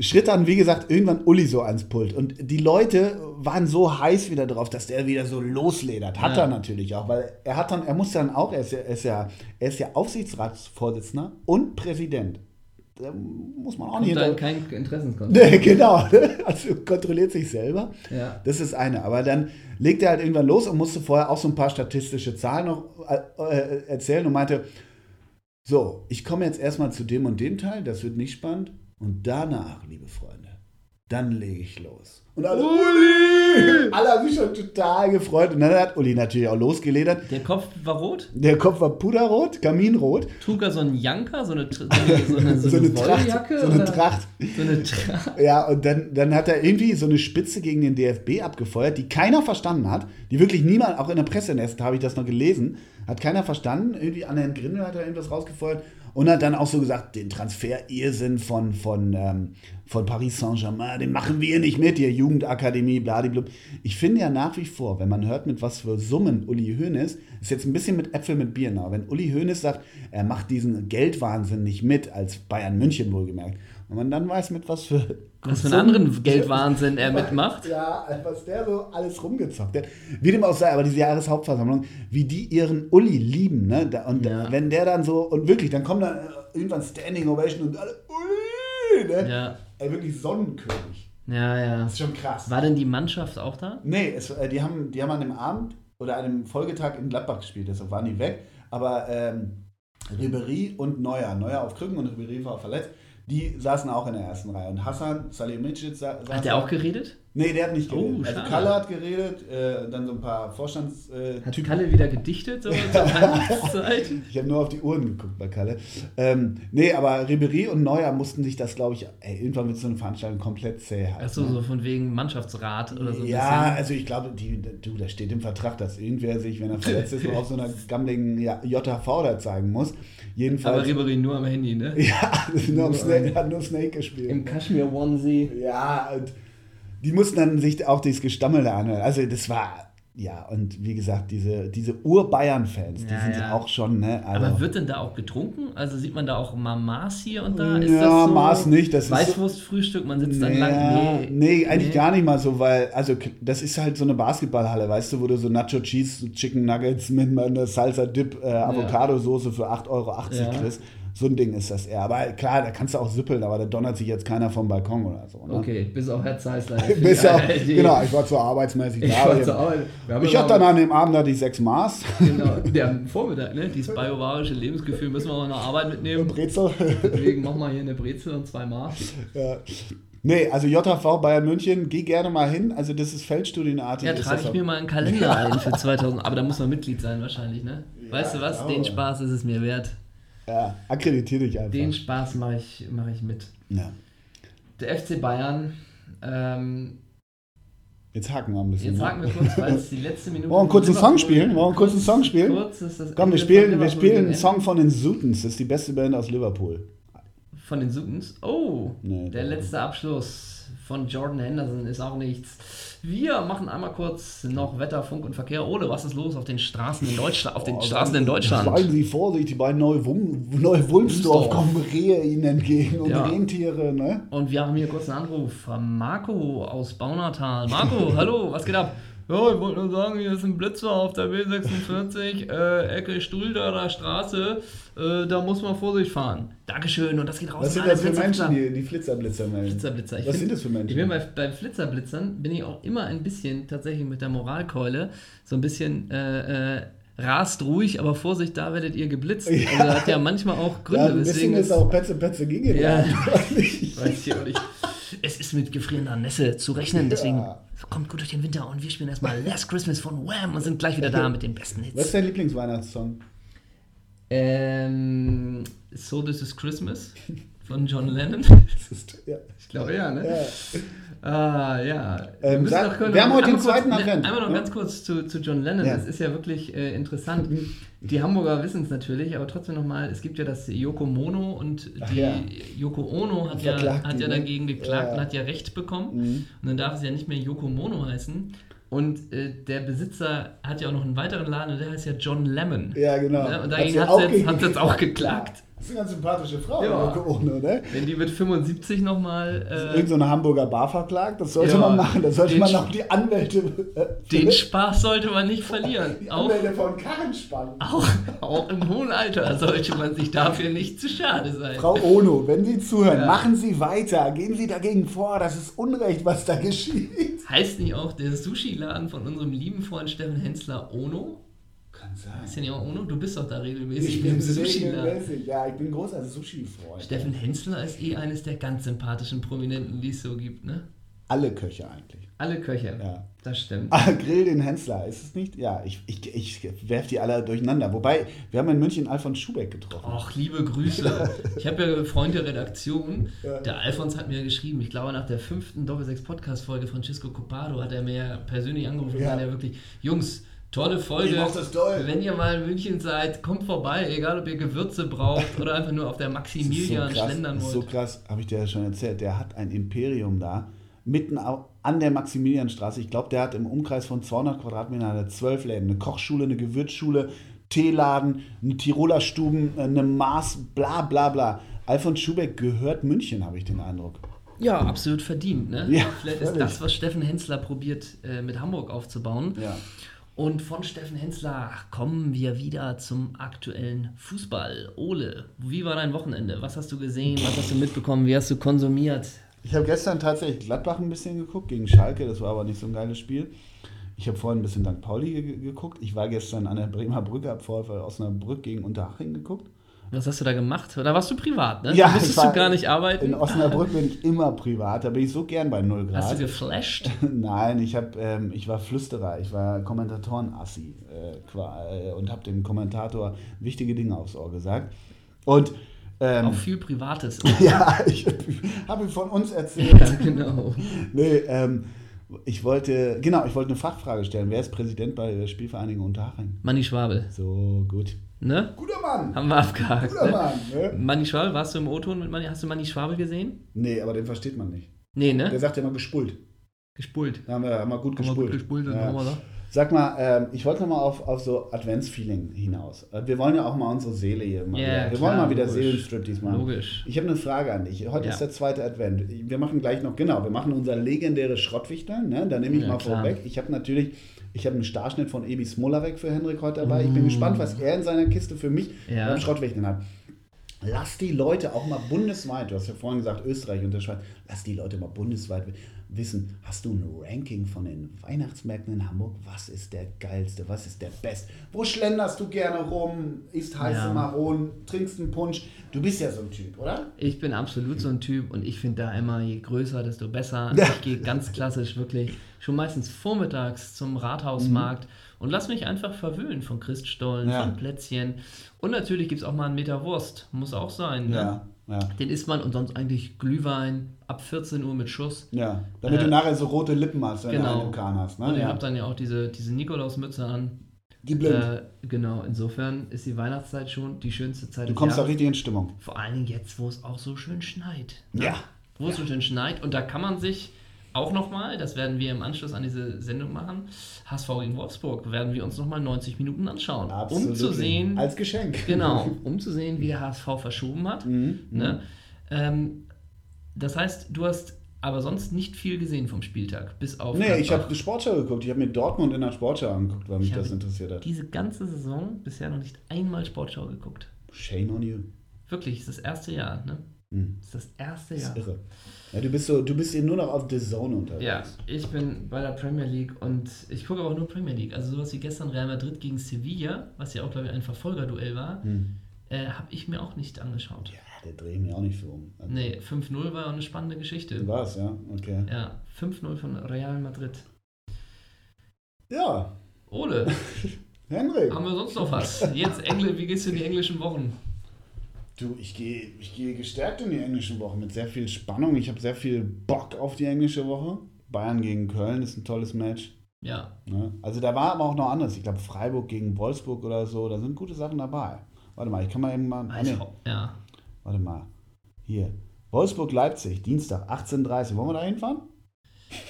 schritt dann, wie gesagt, irgendwann Uli so ans Pult. Und die Leute waren so heiß wieder drauf, dass der wieder so losledert. Hat Ja. er natürlich auch, weil er hat dann, er muss dann auch, er ist ja, er ist ja, er ist ja Aufsichtsratsvorsitzender und Präsident. Da muss man auch nicht Und dann kein Interessenskonflikt. Nee, genau, also kontrolliert sich selber. Ja. Das ist eine. Aber dann legt er halt irgendwann los und musste vorher auch so ein paar statistische Zahlen noch äh, äh, erzählen und meinte, so, ich komme jetzt erstmal zu dem und dem Teil, das wird nicht spannend. Und danach, liebe Freunde, dann lege ich los. Und alle, Uli! Alle haben sich schon total gefreut. Und dann hat Uli natürlich auch losgeledert. Der Kopf war rot. Der Kopf war puderrot, kaminrot. Trug er so einen Janker, so eine, Tr- so eine, so eine, so So eine eine Tracht. So eine? Tracht. So eine Tracht. Ja, und dann, dann hat er irgendwie so eine Spitze gegen den DFB abgefeuert, die keiner verstanden hat. Die wirklich niemand, auch in der Pressenest habe ich das noch gelesen, hat keiner verstanden. Irgendwie an Herrn Grindel hat er irgendwas rausgefeuert und hat dann auch so gesagt, den Transfer-Irrsinn von, von, ähm, von Paris Saint-Germain, den machen wir nicht mit, ihr Jugendakademie, bladiblub. Ich finde ja nach wie vor, wenn man hört, mit was für Summen Uli Hoeneß, ist jetzt ein bisschen mit Äpfel mit Bier nah, wenn Uli Hoeneß sagt, er macht diesen Geldwahnsinn nicht mit, als Bayern München wohlgemerkt, und man dann weiß, mit was für Was für einen anderen Geldwahnsinn er mitmacht. ja, was der so alles rumgezockt hat. Wie dem auch sei, aber diese Jahreshauptversammlung, wie die ihren Uli lieben, ne? Und Ja. wenn der dann so, und wirklich, dann kommt dann äh, irgendwann Standing Ovation und alle, Uli, ne? Ja. Ey, wirklich Sonnenkönig. Ja, ja. Das ist schon krass. War denn die Mannschaft auch da? Nee, es, äh, die, haben, die haben an dem Abend oder an dem Folgetag in Gladbach gespielt, deshalb waren die weg. Aber ähm, Ribery und Neuer, Neuer auf Krücken und Ribery war verletzt, die saßen auch in der ersten Reihe. Und Hassan Salihamidzic sa saß Hat der auch geredet? Nee, der hat nicht geredet. Oh, also. Kalle hat geredet, äh, dann so ein paar Hat Vorstandstypen. Kalle wieder gedichtet so ich habe nur auf die Uhren geguckt bei Kalle. Ähm, nee, aber Ribery und Neuer mussten sich das, glaube ich, ey, irgendwann wird so eine Veranstaltung komplett zäh halten. Achso, so von wegen Mannschaftsrat oder so. ja, bisschen. also ich glaube, die, du, da steht im Vertrag, dass irgendwer sich, wenn er verletzt ist, auf so einer gammeligen ja, JHV da zeigen muss. Aber Jedenfalls. Ribery nur am Handy, ne? ja, nur, Nur Snake, hat nur Snake gespielt. Im Kaschmir Onesie. Ja, und Die mussten dann sich auch dieses Gestammel da anhören. Also das war, ja, und wie gesagt, diese, diese Ur-Bayern-Fans, die Ja, sind ja. auch schon, ne? Also, Aber wird denn da auch getrunken? Also sieht man da auch mal Maß hier und da? Ist Ja, das so Maß nicht, das Weißwurstfrühstück, man sitzt dann Ja, lang. nee, eigentlich nee. gar nicht mal so, weil, also das ist halt so eine Basketballhalle, weißt du, wo du so Nacho Cheese, Chicken Nuggets mit einer Salsa Dip, äh, Avocado-Soße für 8,80 Euro kriegst. So ein Ding ist das eher. Aber klar, da kannst du auch süppeln, aber da donnert sich jetzt keiner vom Balkon oder so. Ne? Okay, bis auf Herr Zeisler. Bis auf, Die- genau, ich war zwar arbeitsmäßig Ich da. war zur Arbeit. Ich hatte dann an dem Abend hatte ich sechs Maß. Genau, der Vormittag, ne? Dieses biovarische Lebensgefühl müssen wir mal nach Arbeit mitnehmen. Brezel. Deswegen machen wir hier eine Brezel und zwei Maß. ja. Nee, also JHV Bayern München, geh gerne mal hin. Also das ist feldstudienartig. Ja, trage ich auch- mir mal einen Kalender ein für 2000. Aber da muss man Mitglied sein wahrscheinlich, ne? Weißt du was? Den Spaß ist es mir wert. Ja, akkreditiere dich einfach. Den Spaß mache ich, mach ich mit. ja. Der FC Bayern, ähm, Jetzt haken wir ein bisschen. jetzt ne? sagen wir kurz, weil es die letzte Minute Wollen wir einen kurzen Liverpool- Song spielen? Wollen wir einen kurzen Song spielen? Kurz ist das Komm, wir spielen, wir spielen einen Song von den Sutons. Das ist die beste Band aus Liverpool. Von den Sutons. Oh, Nee, der letzte Abschluss von Jordan Henderson ist auch nichts. Wir machen einmal kurz noch Wetter, Funk und Verkehr. Ole, was ist los auf den Straßen in Deutschland? Auf den Oh, Straßen in Deutschland. Seien Sie vorsichtig, bei Neu-Wulmsdorf Neu Wulmsdorf. kommen Rehe Ihnen entgegen und Ja. Rentiere, ne? Und wir haben hier kurz einen Anruf von Marco aus Baunatal. Marco, hallo, was geht ab? Ja, ich wollte nur sagen, hier ist ein Blitzer auf der B46, äh, Ecke Stulderer Straße. Äh, da muss man Vorsicht fahren. Dankeschön und das geht raus. Was sind das für. Menschen, die, die Flitzerblitzer melden? Blitzerblitzer. Ich Was find- sind das für Menschen? Ich bin bei, bei Flitzerblitzern bin ich auch immer ein bisschen tatsächlich mit der Moralkeule so ein bisschen äh, äh, rast ruhig, aber Vorsicht, da werdet ihr geblitzt. Also das hat ja manchmal auch Gründe, ja, ein bisschen weswegen ist es, auch Petze Petze gegen Ja. ich. weiß ich auch nicht. Es ist mit gefrierender Nässe zu rechnen, deswegen Ja. kommt gut durch den Winter und wir spielen erstmal Last Christmas von Wham und sind gleich wieder da mit den besten Was ist Hits. dein Lieblingsweihnachtssong? Ähm, so This Is Christmas von John Lennon. Das ist, ja. Ich glaube ja, ne? Ja. Ah, ja. Ähm, noch- können wir haben heute den kurz- zweiten ne, Advent, Einmal noch ne? ganz kurz zu, zu John Lennon. Ja. Das ist ja wirklich äh, interessant. Die Hamburger wissen es natürlich, aber trotzdem nochmal, es gibt ja das Yoko Mono und Ach die ja. Yoko Ono hat ja, hat ja ne? dagegen geklagt Ja. und hat ja Recht bekommen. Mhm. Und dann darf es ja nicht mehr Yoko Mono heißen. Und äh, der Besitzer hat ja auch noch einen weiteren Laden und der heißt ja John Lemon. Ja, genau. Ne? Und dagegen hat sie jetzt, jetzt auch geklagt. Das ist eine ganz sympathische Frau, Ja. Ono, ne? Wenn die mit 75 nochmal. Äh, Irgend so eine Hamburger Bar verklagt, das sollte Ja. man machen. Da sollte man noch die Anwälte. äh, den Spaß sollte man nicht verlieren. die Auch Anwälte von Karren spannen. Auch, auch im hohen Alter sollte man sich dafür nicht zu schade sein. Frau Ono, wenn Sie zuhören, Ja. machen Sie weiter. Gehen Sie dagegen vor. Das ist Unrecht, was da geschieht. Heißt nicht auch der Sushi-Laden von unserem lieben Freund Steffen Hensler Ono? Kann sein. Ist der nicht auch? Du bist doch da regelmäßig Ich bin regelmäßig. Ja, ich bin großer Sushi-Freund. Steffen Hensler ist eh eines der ganz sympathischen Prominenten, die es so gibt, ne? Alle Köche eigentlich. Alle Köche. Ja. Das stimmt. Ah, Grill den Hensler, ist es nicht? Ja, ich, ich, ich werfe die alle durcheinander. Wobei, wir haben in München Alfons Schubeck getroffen. Och, liebe Grüße. Ich habe ja Freund der Redaktion. Ja. Der Alfons hat mir geschrieben, ich glaube nach der fünften Doppelsechs-Podcast-Folge Francisco Copado hat er mir persönlich angerufen und Ja. meinte ja wirklich, Jungs, tolle Folge. Ich das doll. Wenn ihr mal in München seid, kommt vorbei, egal ob ihr Gewürze braucht oder einfach nur auf der ist Maximilian krass, schlendern ist wollt. so krass, habe ich dir ja schon erzählt. Der hat ein Imperium da, mitten an der Maximilianstraße. Ich glaube, der hat im Umkreis von 200 Quadratmetern eine zwölf Läden, eine Kochschule, eine Gewürzschule, Teeladen, eine Tiroler Stuben, eine Maß, bla bla bla. Alfons Schubeck gehört München, habe ich den Eindruck. Ja, absolut verdient. Ne? Ja, Vielleicht ist völlig. das, was Steffen Hensler probiert, äh, mit Hamburg aufzubauen. Ja. Und von Steffen Hensler kommen wir wieder zum aktuellen Fußball. Ole, wie war dein Wochenende? Was hast du gesehen? Was hast du mitbekommen? Wie hast du konsumiert? Ich habe gestern tatsächlich Gladbach ein bisschen geguckt gegen Schalke, das war aber nicht so ein geiles Spiel. Ich habe vorhin ein bisschen St. Pauli ge geguckt. Ich war gestern an der Bremer Brücke, habe vorher Osnabrück gegen Unterhaching geguckt. Was hast du da gemacht? Oder warst du privat, ne? Ja, Musstest ich war du gar nicht arbeiten? In Osnabrück bin ich immer privat, da bin ich so gern bei 0 Hast du Grad. geflasht? Nein, ich, hab, ähm, ich war Flüsterer, ich war Kommentatoren-Assi äh, äh, und habe dem Kommentator wichtige Dinge aufs Ohr gesagt. Und ähm, Auch viel Privates. ja, ich habe ihm von uns erzählt. ja, genau. Nee, ähm, ich wollte, genau, ich wollte eine Fachfrage stellen. Wer ist Präsident bei der Spielvereinigung Unterhaching? Manni Schwabel, So, gut. Ne? Guter Mann! Haben wir abgehakt. Guter Ne? Mann! Ne? Manni Schwabel, warst du im O-Ton mit Manni? Hast du Manni Schwabel gesehen? Nee, aber den versteht man nicht. Nee, Der ne? sagt ja immer gespult. Gespult. Da haben wir, haben wir gut Haben wir gespult. gut gespult Ja. haben wir. Sag mal, ähm, ich wollte noch mal auf, auf so Adventsfeeling hinaus. Äh, Wir wollen ja auch mal unsere Seele hier Ja, wieder. Wir klar, wollen mal wieder logisch. Seelenstriptease machen. Logisch. Ich habe eine Frage an dich. Heute Ja. ist der zweite Advent. Wir machen gleich noch, genau, wir machen unser legendäres Schrottwichteln. Ne? Da nehme ich Ja, mal klar. vorweg. Ich habe natürlich, ich habe einen Starschnitt von Ebi Smolarek für Henrik heute dabei. Ich bin Mm. gespannt, was er in seiner Kiste für mich Ja. beim Schrottwichteln hat. Lass die Leute auch mal bundesweit, du hast ja vorhin gesagt Österreich und der Schweiz, lass die Leute mal bundesweit wissen, hast du ein Ranking von den Weihnachtsmärkten in Hamburg? Was ist der geilste? Was ist der best? Wo schlenderst du gerne rum? Isst heiße Ja. Maronen? Trinkst einen Punsch? Du bist ja so ein Typ, oder? Ich bin absolut so ein Typ und ich finde da immer, je größer, desto besser. Ich gehe ganz klassisch wirklich schon meistens vormittags zum Rathausmarkt und lass mich einfach verwöhnen von Christstollen, Ja. von Plätzchen. Und natürlich gibt es auch mal einen Meter Wurst. Muss auch sein. Ne? Ja, ja. Den isst man und sonst eigentlich Glühwein ab 14 Uhr mit Schuss. Ja, damit Äh, du nachher so rote Lippen hast, wenn genau. du einen Tukan hast. Ne? Und ihr ja. habt dann ja auch diese, diese Nikolausmütze an. Die blind. Äh, genau, insofern ist die Weihnachtszeit schon die schönste Zeit du kommst da Jahres. richtig in Stimmung. Vor allen Dingen jetzt, wo es auch so schön schneit. ne? Ja. Wo es so schön schneit. Und da kann man sich auch nochmal, das werden wir im Anschluss an diese Sendung machen, HSV gegen Wolfsburg, werden wir uns nochmal 90 Minuten anschauen. Um zu sehen, Als Geschenk. genau, um zu sehen, wie der HSV verschoben hat. Mhm. Ne? Ähm, das heißt, du hast aber sonst nicht viel gesehen vom Spieltag, bis auf. Nee, ich Gladbach. habe die Sportschau geguckt. Ich habe mir Dortmund in der Sportschau angeguckt, weil mich Ich das interessiert hat. diese ganze Saison bisher noch nicht einmal Sportschau geguckt. Shame on you. Wirklich, ist das erste Jahr, ne? Hm. Ist das erste Das Jahr. ist irre. Ja, du bist so, du bist eben nur noch auf The Zone unterwegs. Ja, ich bin bei der Premier League und ich gucke aber auch nur Premier League. Also sowas wie gestern Real Madrid gegen Sevilla, was ja auch, glaube ich, ein Verfolgerduell war, Hm. äh, habe ich mir auch nicht angeschaut. Ja, der dreht mir auch nicht für um. Also, Nee, 5-0 war eine spannende Geschichte. War's, ja, okay. Ja, 5-0 von Real Madrid. Ja, Ole, Henrik. haben wir sonst noch was? Jetzt Engl wie geht's in die englischen Wochen? Du, ich gehe ich gehe gestärkt in die englische Woche mit sehr viel Spannung. Ich habe sehr viel Bock auf die englische Woche. Bayern gegen Köln ist ein tolles Match. Ja, Ne? Also da war aber auch noch anderes. Ich glaube Freiburg gegen Wolfsburg oder so. Da sind gute Sachen dabei. Warte mal, ich kann mal eben mal. Ah, nee, also, ja. warte mal. Hier. Wolfsburg-Leipzig, Dienstag, 18.30 Uhr. Wollen wir da hinfahren?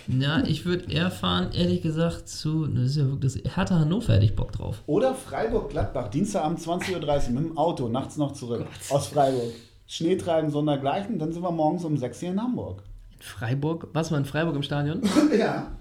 Ja, ich würde eher fahren, ehrlich gesagt, zu. Das ist ja wirklich. Das Hertha Hannover hätte ich Bock drauf. Oder Freiburg-Gladbach, Dienstagabend 20.30 Uhr mit dem Auto, nachts noch zurück aus Freiburg. Schnee treiben, sondergleichen. Dann sind wir morgens um 6 hier in Hamburg. In Freiburg? Was war in Freiburg im Stadion? ja.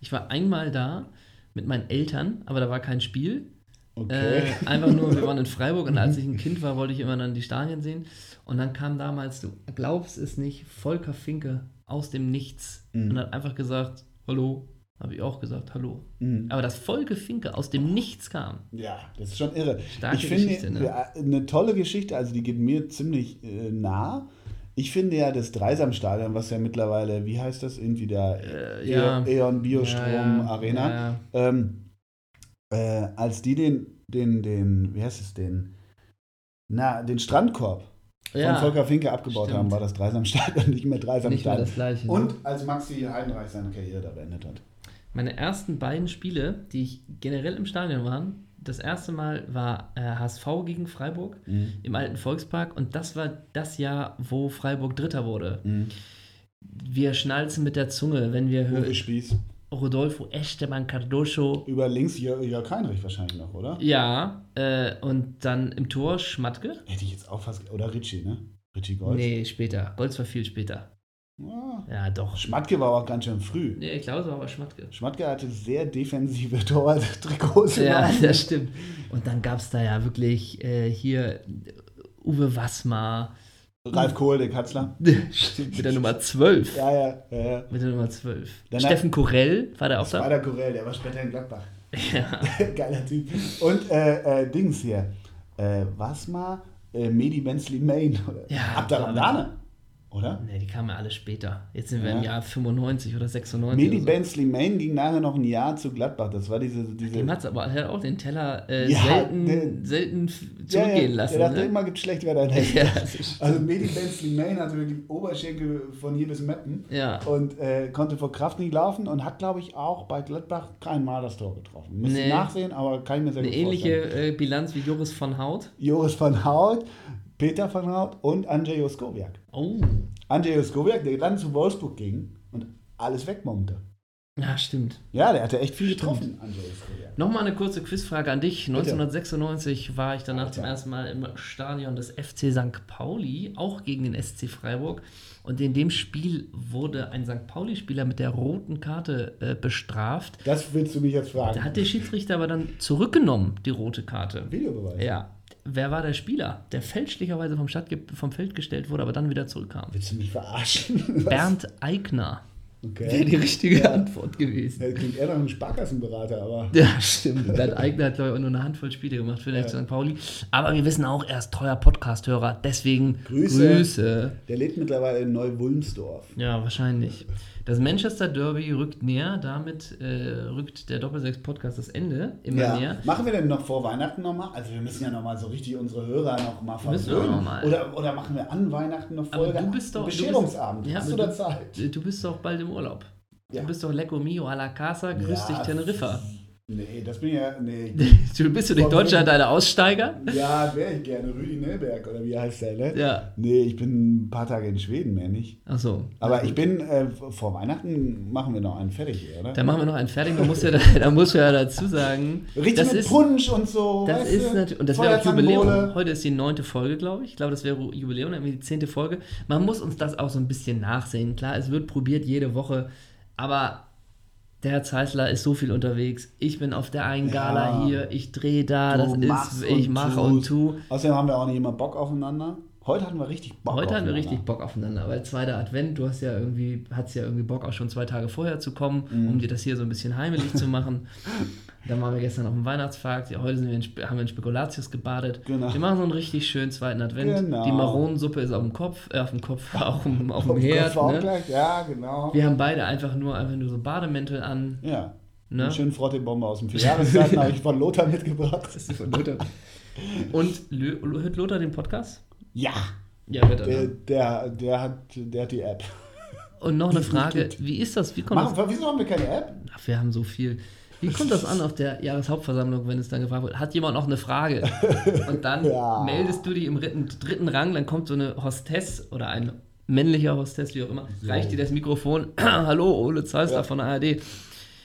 Ich war einmal da mit meinen Eltern, aber da war kein Spiel. Okay. Äh, einfach nur, wir waren in Freiburg und als ich ein Kind war, wollte ich immer dann die Stadien sehen. Und dann kam damals, du glaubst es nicht, Volker Finke aus dem Nichts Mhm. und hat einfach gesagt, hallo. Habe ich auch gesagt, hallo. Mhm. Aber dass Volker Finke aus dem Nichts kam, Ja, das ist schon irre. Starke ich finde ne? eine tolle Geschichte, also die geht mir ziemlich äh, nah. Ich finde ja das Dreisamstadion, was ja mittlerweile, wie heißt das, irgendwie der Äh, ja. E.ON Biostrom Ja, ja, Arena, Ähm, äh, als die den, den, den, wie heißt es, den, na, den Strandkorb ja, von Volker Finke abgebaut stimmt. haben, war das Dreisamstadion nicht mehr nicht mehr das gleiche. ne? Und als Maxi Heidenreich seine Karriere da beendet hat. Meine ersten beiden Spiele, die ich generell im Stadion waren, das erste Mal war äh, HSV gegen Freiburg Mhm. im alten Volkspark und das war das Jahr, wo Freiburg Dritter wurde. Mhm. Wir schnalzen mit der Zunge, wenn wir hören Spieß. Rodolfo Esteban Cardoso. Über links Jörg, Jörg Heinrich wahrscheinlich noch, oder? Ja, äh, und dann im Tor Schmatke. Hätte ich jetzt auch fast. Oder Ritchie, ne? Ritchie Golds. Nee, später. Golds war viel später. Ja. Ja, doch. Schmatke war auch ganz schön früh. Nee, ich glaube, es war aber Schmatke. Schmatke hatte sehr defensive Torwart-Trikots. Ja, das stimmt. Und dann gab es da ja wirklich äh, hier Uwe Wassmar. Ralf Kohl, der Katzler. Mit der Nummer 12. Ja, ja, ja. ja. Mit der Nummer 12. Dann Steffen Korell war der auch Das war da? der Korell, der war später in Gladbach. Ja. Geiler Typ. Und äh, äh, Dings hier. Äh, was mal? Äh, Medi Bensley Main. Ja, Abderrahmane. Oder? Ne, die kamen ja alle später. Jetzt sind wir Ja. im Jahr 95 oder 96. Medi so. Bensley Main ging nachher noch ein Jahr zu Gladbach. Das war diese. diese Dem hat's aber er hat auch den Teller äh, Ja, selten, der- selten zurückgehen ja, lassen. Der dachte ne? immer, gibt schlecht das ist- Also Medi Bensley Main hatte wirklich Oberschenkel von hier bis Meppen. ja. Und äh, konnte vor Kraft nicht laufen und hat, glaube ich, auch bei Gladbach kein Mal das Tor getroffen. Müsste Nee. nachsehen, aber kann ich mir sehr Eine gut vorstellen. ähnliche äh, Bilanz wie Joris von Haut. Joris van Hout, Peter van Hout und Andrzej Joskowiak. Oh. Andrzej Joskowiak, der dann zu Wolfsburg ging und alles wegmummte. Ja, stimmt. Ja, der hatte echt viel getroffen. Nochmal eine kurze Quizfrage an dich. 1996 war ich danach zum Alter. ersten Mal im Stadion des FC St. Pauli, auch gegen den SC Freiburg. Und in dem Spiel wurde ein St. Pauli-Spieler mit der roten Karte äh, bestraft. Das willst du mich jetzt fragen. Da hat der Schiedsrichter aber dann zurückgenommen, die rote Karte. Videobeweis. Ja. Wer war der Spieler, der fälschlicherweise vom, Stadt vom Feld gestellt wurde, aber dann wieder zurückkam? Willst du mich verarschen? Bernd Eigner. Okay. Wäre die richtige Antwort gewesen. Ja, klingt eher nach einem Sparkassenberater, aber. Ja, stimmt. Bernd Eigner hat, glaube ich, auch nur eine Handvoll Spiele gemacht für den FC St. Pauli. Aber wir wissen auch, er ist treuer Podcast-Hörer. Deswegen Grüße. Grüße. Der lebt mittlerweile in Neu-Wulmsdorf. Ja, wahrscheinlich. Das Manchester Derby rückt näher. Damit äh, rückt der Doppelsechs-Podcast das Ende immer Ja. näher. Machen wir denn noch vor Weihnachten nochmal? Also wir müssen ja nochmal so richtig unsere Hörer noch mal Müssen wir versöhnen. noch mal. Oder, oder machen wir an Weihnachten noch Aber Folge? du bist doch. Bescherungsabend. Du bist, Hast ja, du aber da Zeit? Du, du bist doch bald im Urlaub. Ja. Du bist doch Lecco Mio a la Casa. Grüß dich, Teneriffa. Nee, das bin ja. Nee. Du bist du nicht Deutscher, deine Aussteiger? ja, wäre ich gerne. Rüdi Nelberg oder wie heißt der, ne? Ja. Nee, ich bin ein paar Tage in Schweden, mehr nicht. Achso. Aber ich bin, äh, vor Weihnachten machen wir noch einen fertig oder? Da machen wir noch einen fertig. Da musst du ja, da musst du ja dazu sagen. Richtig das mit ist, Punsch und so. Das ist natürlich, und das wäre auch Jubiläum. Heute ist die neunte Folge, glaube ich. Ich glaube, das wäre Jubiläum, dann die zehnte Folge. Man muss uns das auch so ein bisschen nachsehen. Klar, es wird probiert jede Woche, aber der Herr Zeisler ist so viel unterwegs. Ich bin auf der einen Gala Ja. hier, ich drehe da, Du das ist, ich mache und tu. Außerdem haben wir auch nicht immer Bock aufeinander. Heute hatten wir richtig Bock Heute haben wir richtig Bock aufeinander, weil zweiter Advent, du hast ja irgendwie, hattest ja irgendwie Bock auch schon zwei Tage vorher zu kommen, Mhm. um dir das hier so ein bisschen heimelig zu machen. Dann waren wir gestern auf dem Weihnachtsmarkt, ja, heute wir haben wir in Spekulatius gebadet. Genau. Wir machen so einen richtig schönen zweiten Advent. Genau. Die Maronensuppe ist auf dem Kopf, äh, auf dem Kopf, dem, auf dem Auf Herd. Kopf auch Ne? gleich. Ja, genau. Wir haben beide einfach nur, einfach nur so Bademäntel an. Ja. Ne? Eine schöne Frottebombe aus dem Vierjahreszeiten habe ich von Lothar mitgebracht. Das ist von Lothar. Und hört Lothar den Podcast? Ja. Ja, wird er. Der, dann. der, der, hat, der hat die App. Und noch eine Frage, wie ist das? Wie kommt das Machen, wieso haben wir keine App? Ach, wir haben so viel. Wie kommt das an auf der Jahreshauptversammlung, wenn es dann gefragt wird? Hat jemand noch eine Frage? Und dann Ja. meldest du die im dritten, dritten Rang, dann kommt so eine Hostess oder ein männlicher Hostess, wie auch immer, reicht dir das Mikrofon. Hallo, Ole Zeisler Ja. von der ARD.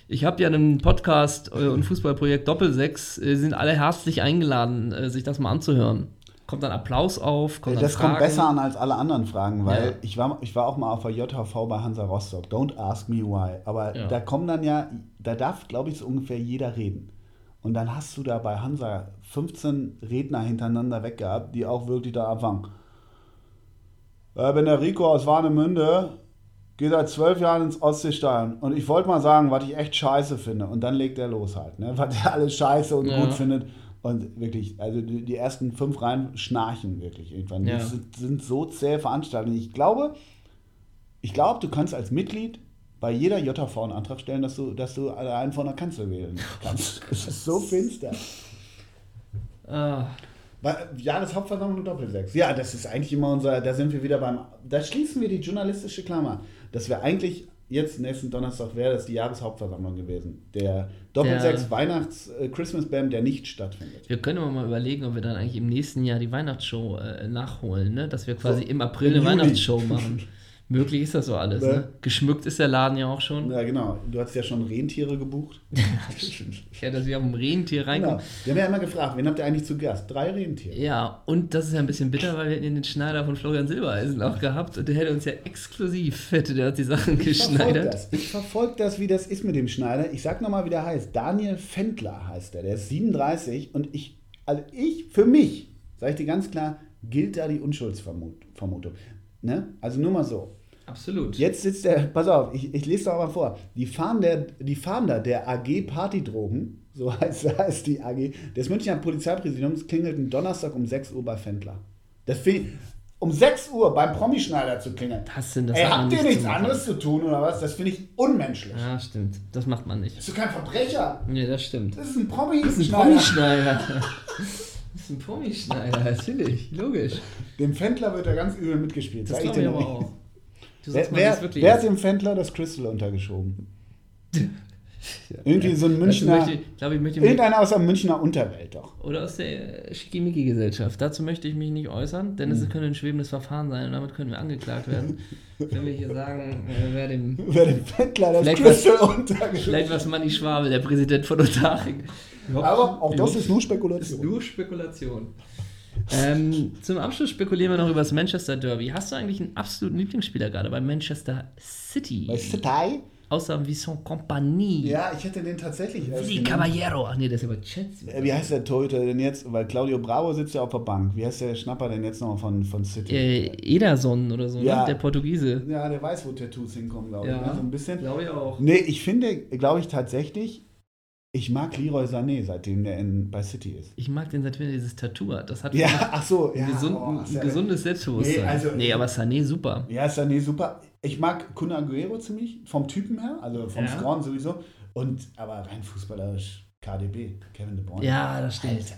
Ich habe ja einen Podcast äh, und Fußballprojekt Doppelsechs. Äh, sind alle herzlich eingeladen, äh, sich das mal anzuhören. Kommt dann Applaus auf, kommt Das kommt besser an als alle anderen Fragen, weil Ja. ich, war, ich war auch mal auf der JHV bei Hansa Rostock. Don't ask me why. Aber Ja. da kommen dann ja, da darf, glaube ich, so ungefähr jeder reden. Und dann hast du da bei Hansa 15 Redner hintereinander weggehabt, die auch wirklich da anfangen. Äh, wenn der Rico aus Warnemünde geht seit zwölf Jahren ins Ostseestadion und ich wollte mal sagen, was ich echt scheiße finde. Und dann legt er los halt, ne? was er alles scheiße und Ja. gut findet. Und wirklich, also die, die ersten fünf Reihen schnarchen wirklich irgendwann. Ja. Die sind, sind so zähe Veranstaltungen. Ich glaube, ich glaube, du kannst als Mitglied bei jeder JV einen Antrag stellen, dass du, dass du einen von der Kanzel wählen kannst. Es ist so finster. Ah, Jahreshauptversammlung Doppelsechs. Ja, das ist eigentlich immer unser, da sind wir wieder beim, da schließen wir die journalistische Klammer, dass wir eigentlich jetzt nächsten Donnerstag wäre das die Jahreshauptversammlung gewesen. Der Doppelsechs Der- Weihnachts äh, Christmas Bam, der nicht stattfindet. wir können aber mal überlegen, ob wir dann eigentlich im nächsten Jahr die Weihnachtsshow äh, nachholen, ne? dass wir quasi So, im April eine Juli. Weihnachtsshow machen. Möglich ist das so alles. Ne? Ne? Geschmückt ist der Laden ja auch schon. Ja, genau. Du hast ja schon Rentiere gebucht. Ja, dass wir auf dem Rentier reinkommen. Genau. Wir haben ja immer gefragt, wen habt ihr eigentlich zu Gast? Drei Rentiere. Ja, und das ist ja ein bisschen bitter, weil wir hätten den Schneider von Florian Silbereisen auch gehabt und der hätte uns ja exklusiv, hätte der uns die Sachen Ich geschneidert. das. Ich verfolge das, wie das ist mit dem Schneider. Ich sag nochmal, wie der heißt. Daniel Fendler heißt der. Der ist 37 und ich, also ich, für mich, sage ich dir ganz klar, gilt da die Unschuldsvermutung. Ne? Also nur mal so. Absolut. Jetzt sitzt der, pass auf, ich, ich lese doch mal vor. Die Fahnder, die Fahnder der AG Partydrogen, so heißt, heißt die AG, des Münchner Polizeipräsidiums klingelten Donnerstag um 6 Uhr bei Fendler. Das finde um 6 Uhr beim Promischneider zu klingeln. Das sind das Ey, habt ihr nicht nichts anderes zu tun oder was? Das finde ich unmenschlich. Ja, stimmt. Das macht man nicht. Bist du kein Verbrecher? Nee, das stimmt. Das ist ein promi Das ist ein Promischneider. Das ist ein Promischneider, natürlich. Logisch. Dem Fendler wird da ganz übel mitgespielt. Das ich glaube ich aber auch. Wer, wer, wer hat dem Fendler das Crystal untergeschoben? Irgendwie so ein Münchner. Möchte, ich glaube, ich möchte Irgendeiner aus der Münchner Unterwelt doch. oder aus der Schickimicki-Gesellschaft. Dazu möchte ich mich nicht äußern, denn Hm. es könnte ein schwebendes Verfahren sein und damit können wir angeklagt werden. wenn wir hier sagen, äh, wer dem Wer den Bettler das Crystal untergeschlagen Vielleicht was Manni Schwabel, der Präsident von Unterhaching. Aber auch das Ja. ist nur ist Spekulation. nur Spekulation. Ähm, zum Abschluss spekulieren wir noch über das Manchester Derby. Hast du eigentlich einen absoluten Lieblingsspieler gerade bei Manchester City? Bei City? Außer Vincent Compagnie. Ja, ich hätte den tatsächlich. genannt. Caballero. Ach nee, das ist aber Chelsea. Äh, Wie heißt der Torhüter denn jetzt? Weil Claudio Bravo sitzt ja auf der Bank. Wie heißt der Schnapper denn jetzt noch von, von City? Äh, Ederson oder so, Ja. ne? der Portugiese. Ja, der weiß, wo Tattoos hinkommen, glaube ich. Ja. Ne? So ein bisschen. Glaube ich auch. Nee, ich finde, glaube ich tatsächlich, ich mag Leroy Sané, seitdem der in, bei City ist. Ich mag den, seitdem er dieses Tattoo hat. Das hat Ja, ach so, ja. gesund, oh, ein gesundes Selbstbewusstsein. Nee, also- nee, aber Sané super. Ja, Sané super. Ich mag Kun Aguero ziemlich, vom Typen her, also vom Ja. Scoren sowieso. Und, aber rein fußballerisch, KDB, Kevin De Bruyne. Ja, das stimmt. Alter.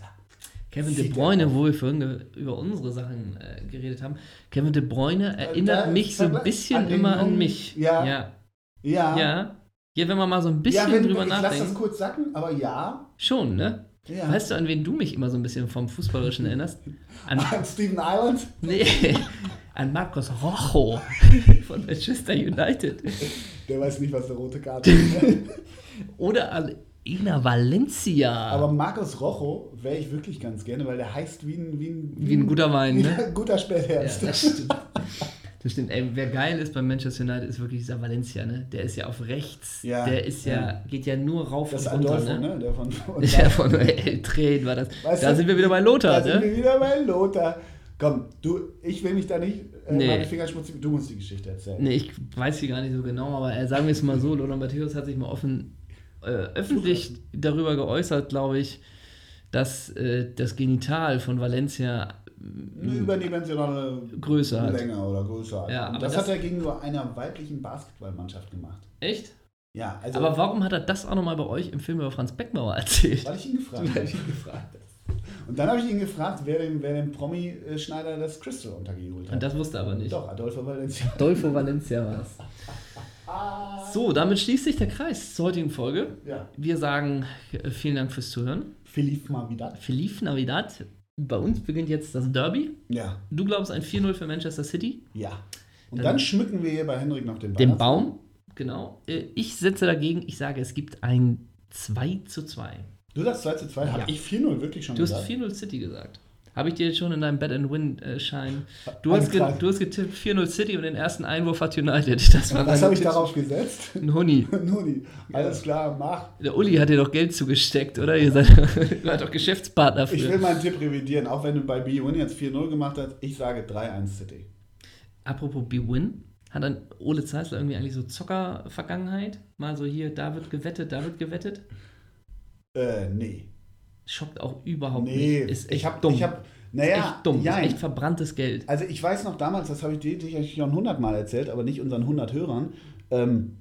Kevin De Sieht Bruyne, er aus. wo wir vorhin über unsere Sachen äh, geredet haben. Kevin De Bruyne erinnert da- mich so ein bisschen an immer an mich. Ja. Ja. Ja. Ja. Ja, wenn man mal so ein bisschen ja, wenn, drüber ich lass das nachdenkt. kurz sacken, aber ja. Schon, ne? ja. Weißt du, an wen du mich immer so ein bisschen vom Fußballerischen erinnerst? An, An Steven Island? nee, an Marcos Rojo von Manchester United. Der weiß nicht, was eine rote Karte ist. Oder an Ina Valencia. aber Marcos Rojo wäre ich wirklich ganz gerne, weil der heißt wie ein, wie ein, Wie ein guter Wein, wie ne? ein guter ja, Spätherbst. das stimmt. Das stimmt. Ey, wer geil ist bei Manchester United, ist wirklich dieser Valencia, ne? Der ist ja auf rechts. Ja, der ist ja, ja. geht ja nur rauf Das und runter, Adolfo, ne? ne? Der von, von Ja, von El Tren war das. Weißt da du, sind wir wieder bei Lothar, Da sind ne? wir wieder bei Lothar. Komm, du, ich will mich da nicht äh, Nee. meine Finger schmutzig. Du musst die Geschichte erzählen. Nee, ich weiß sie gar nicht so genau, aber äh, sagen wir es mal so, Lothar Matthäus hat sich mal offen äh, öffentlich darüber geäußert, glaube ich, dass äh, das Genital von Valencia Eine überdimensionale Größe hat. Länge oder Größe hat. Ja, das, das- hat er gegenüber einer weiblichen Basketballmannschaft gemacht. Echt? Ja, also. Aber warum hat er das auch nochmal bei euch im Film über Franz Beckenbauer erzählt? Weil ich ihn gefragt habe. Und dann habe ich ihn gefragt, wer dem, wer dem Promi-Schneider das Crystal untergejubelt hat. Und das wusste er aber nicht. Doch, Adolfo Valencia. Dolfo Valencia war es. So, damit schließt sich der Kreis zur heutigen Folge. Ja. Wir sagen äh, vielen Dank fürs Zuhören. Philippe Mavidat. Feliz Navidad. Bei uns beginnt jetzt das Derby. Ja. Du glaubst ein 4-0 für Manchester City. Ja. Und Dann- dann schmücken wir hier bei Henrik noch den Baum. Den Baum. Genau. Äh, Ich setze dagegen, ich sage, es gibt ein 2 zu 2. Du sagst 2 zu 2. Habe Ja. ich 4-0 wirklich schon Du hast gesagt? 4-0 City gesagt. Habe ich dir jetzt schon in deinem Bet-and-Win-Schein. Du, hast du hast getippt 4-0 City und den ersten Einwurf hat United. Das war Was habe ich darauf gesetzt? Ein Huni. Nuni. Alles klar, mach. Der Uli hat dir doch Geld zugesteckt, oder? Ihr seid ihr doch Geschäftspartner Ich will für. meinen Tipp revidieren, auch wenn du bei B-Win jetzt 4-0 gemacht hast. Ich sage 3-1 City. Apropos B-Win, hat dann Ole Zeisler irgendwie eigentlich so Zocker-Vergangenheit? Mal so hier, da wird gewettet, da wird gewettet? Äh, nee. Schockt auch überhaupt Nee, nicht. Ist echt ich habe, dumm. ich hab, naja, echt dumm. jein. Ist echt verbranntes Geld. Also ich weiß noch damals, das habe ich dir sicherlich schon hundertmal erzählt, aber nicht unseren 100 Hörern, ähm,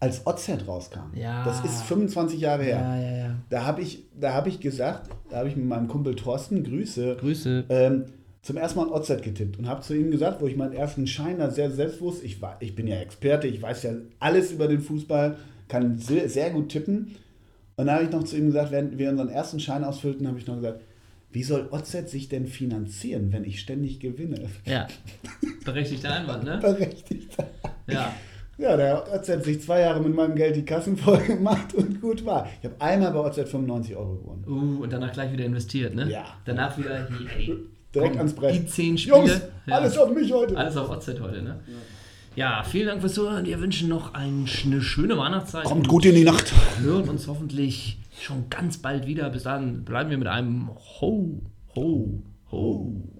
als OZ rauskam. Ja. Das ist 25 Jahre her. Ja, ja, ja. Da habe ich, da hab ich gesagt, da habe ich mit meinem Kumpel Thorsten, Grüße, Grüße. ähm, zum ersten Mal ein OZ getippt und habe zu ihm gesagt, wo ich meinen ersten Schein da sehr selbstbewusst, ich, war, ich bin ja Experte, ich weiß ja alles über den Fußball, kann sehr, sehr gut tippen. Und dann habe ich noch zu ihm gesagt, während wir unseren ersten Schein ausfüllten, habe ich noch gesagt, wie soll OZ sich denn finanzieren, wenn ich ständig gewinne? Ja. Berechtigter Einwand, ne? Berechtigt. Ja. Ja, der OZ hat sich zwei Jahre mit meinem Geld die Kassen voll gemacht und gut war. Ich habe einmal bei OZ 95 Euro gewonnen. Uh, und danach gleich wieder investiert, ne? Ja. Danach wieder, hey, Direkt komm, ans Brett. Die zehn Spiele. Jungs, ja. alles auf mich heute. Alles auf OZ heute, ne? Ja, vielen Dank fürs Zuhören. Wir wünschen noch ein, eine schöne Weihnachtszeit. Kommt gut in die Nacht. hören uns hoffentlich schon ganz bald wieder. Bis dann bleiben wir mit einem Ho, Ho, Ho.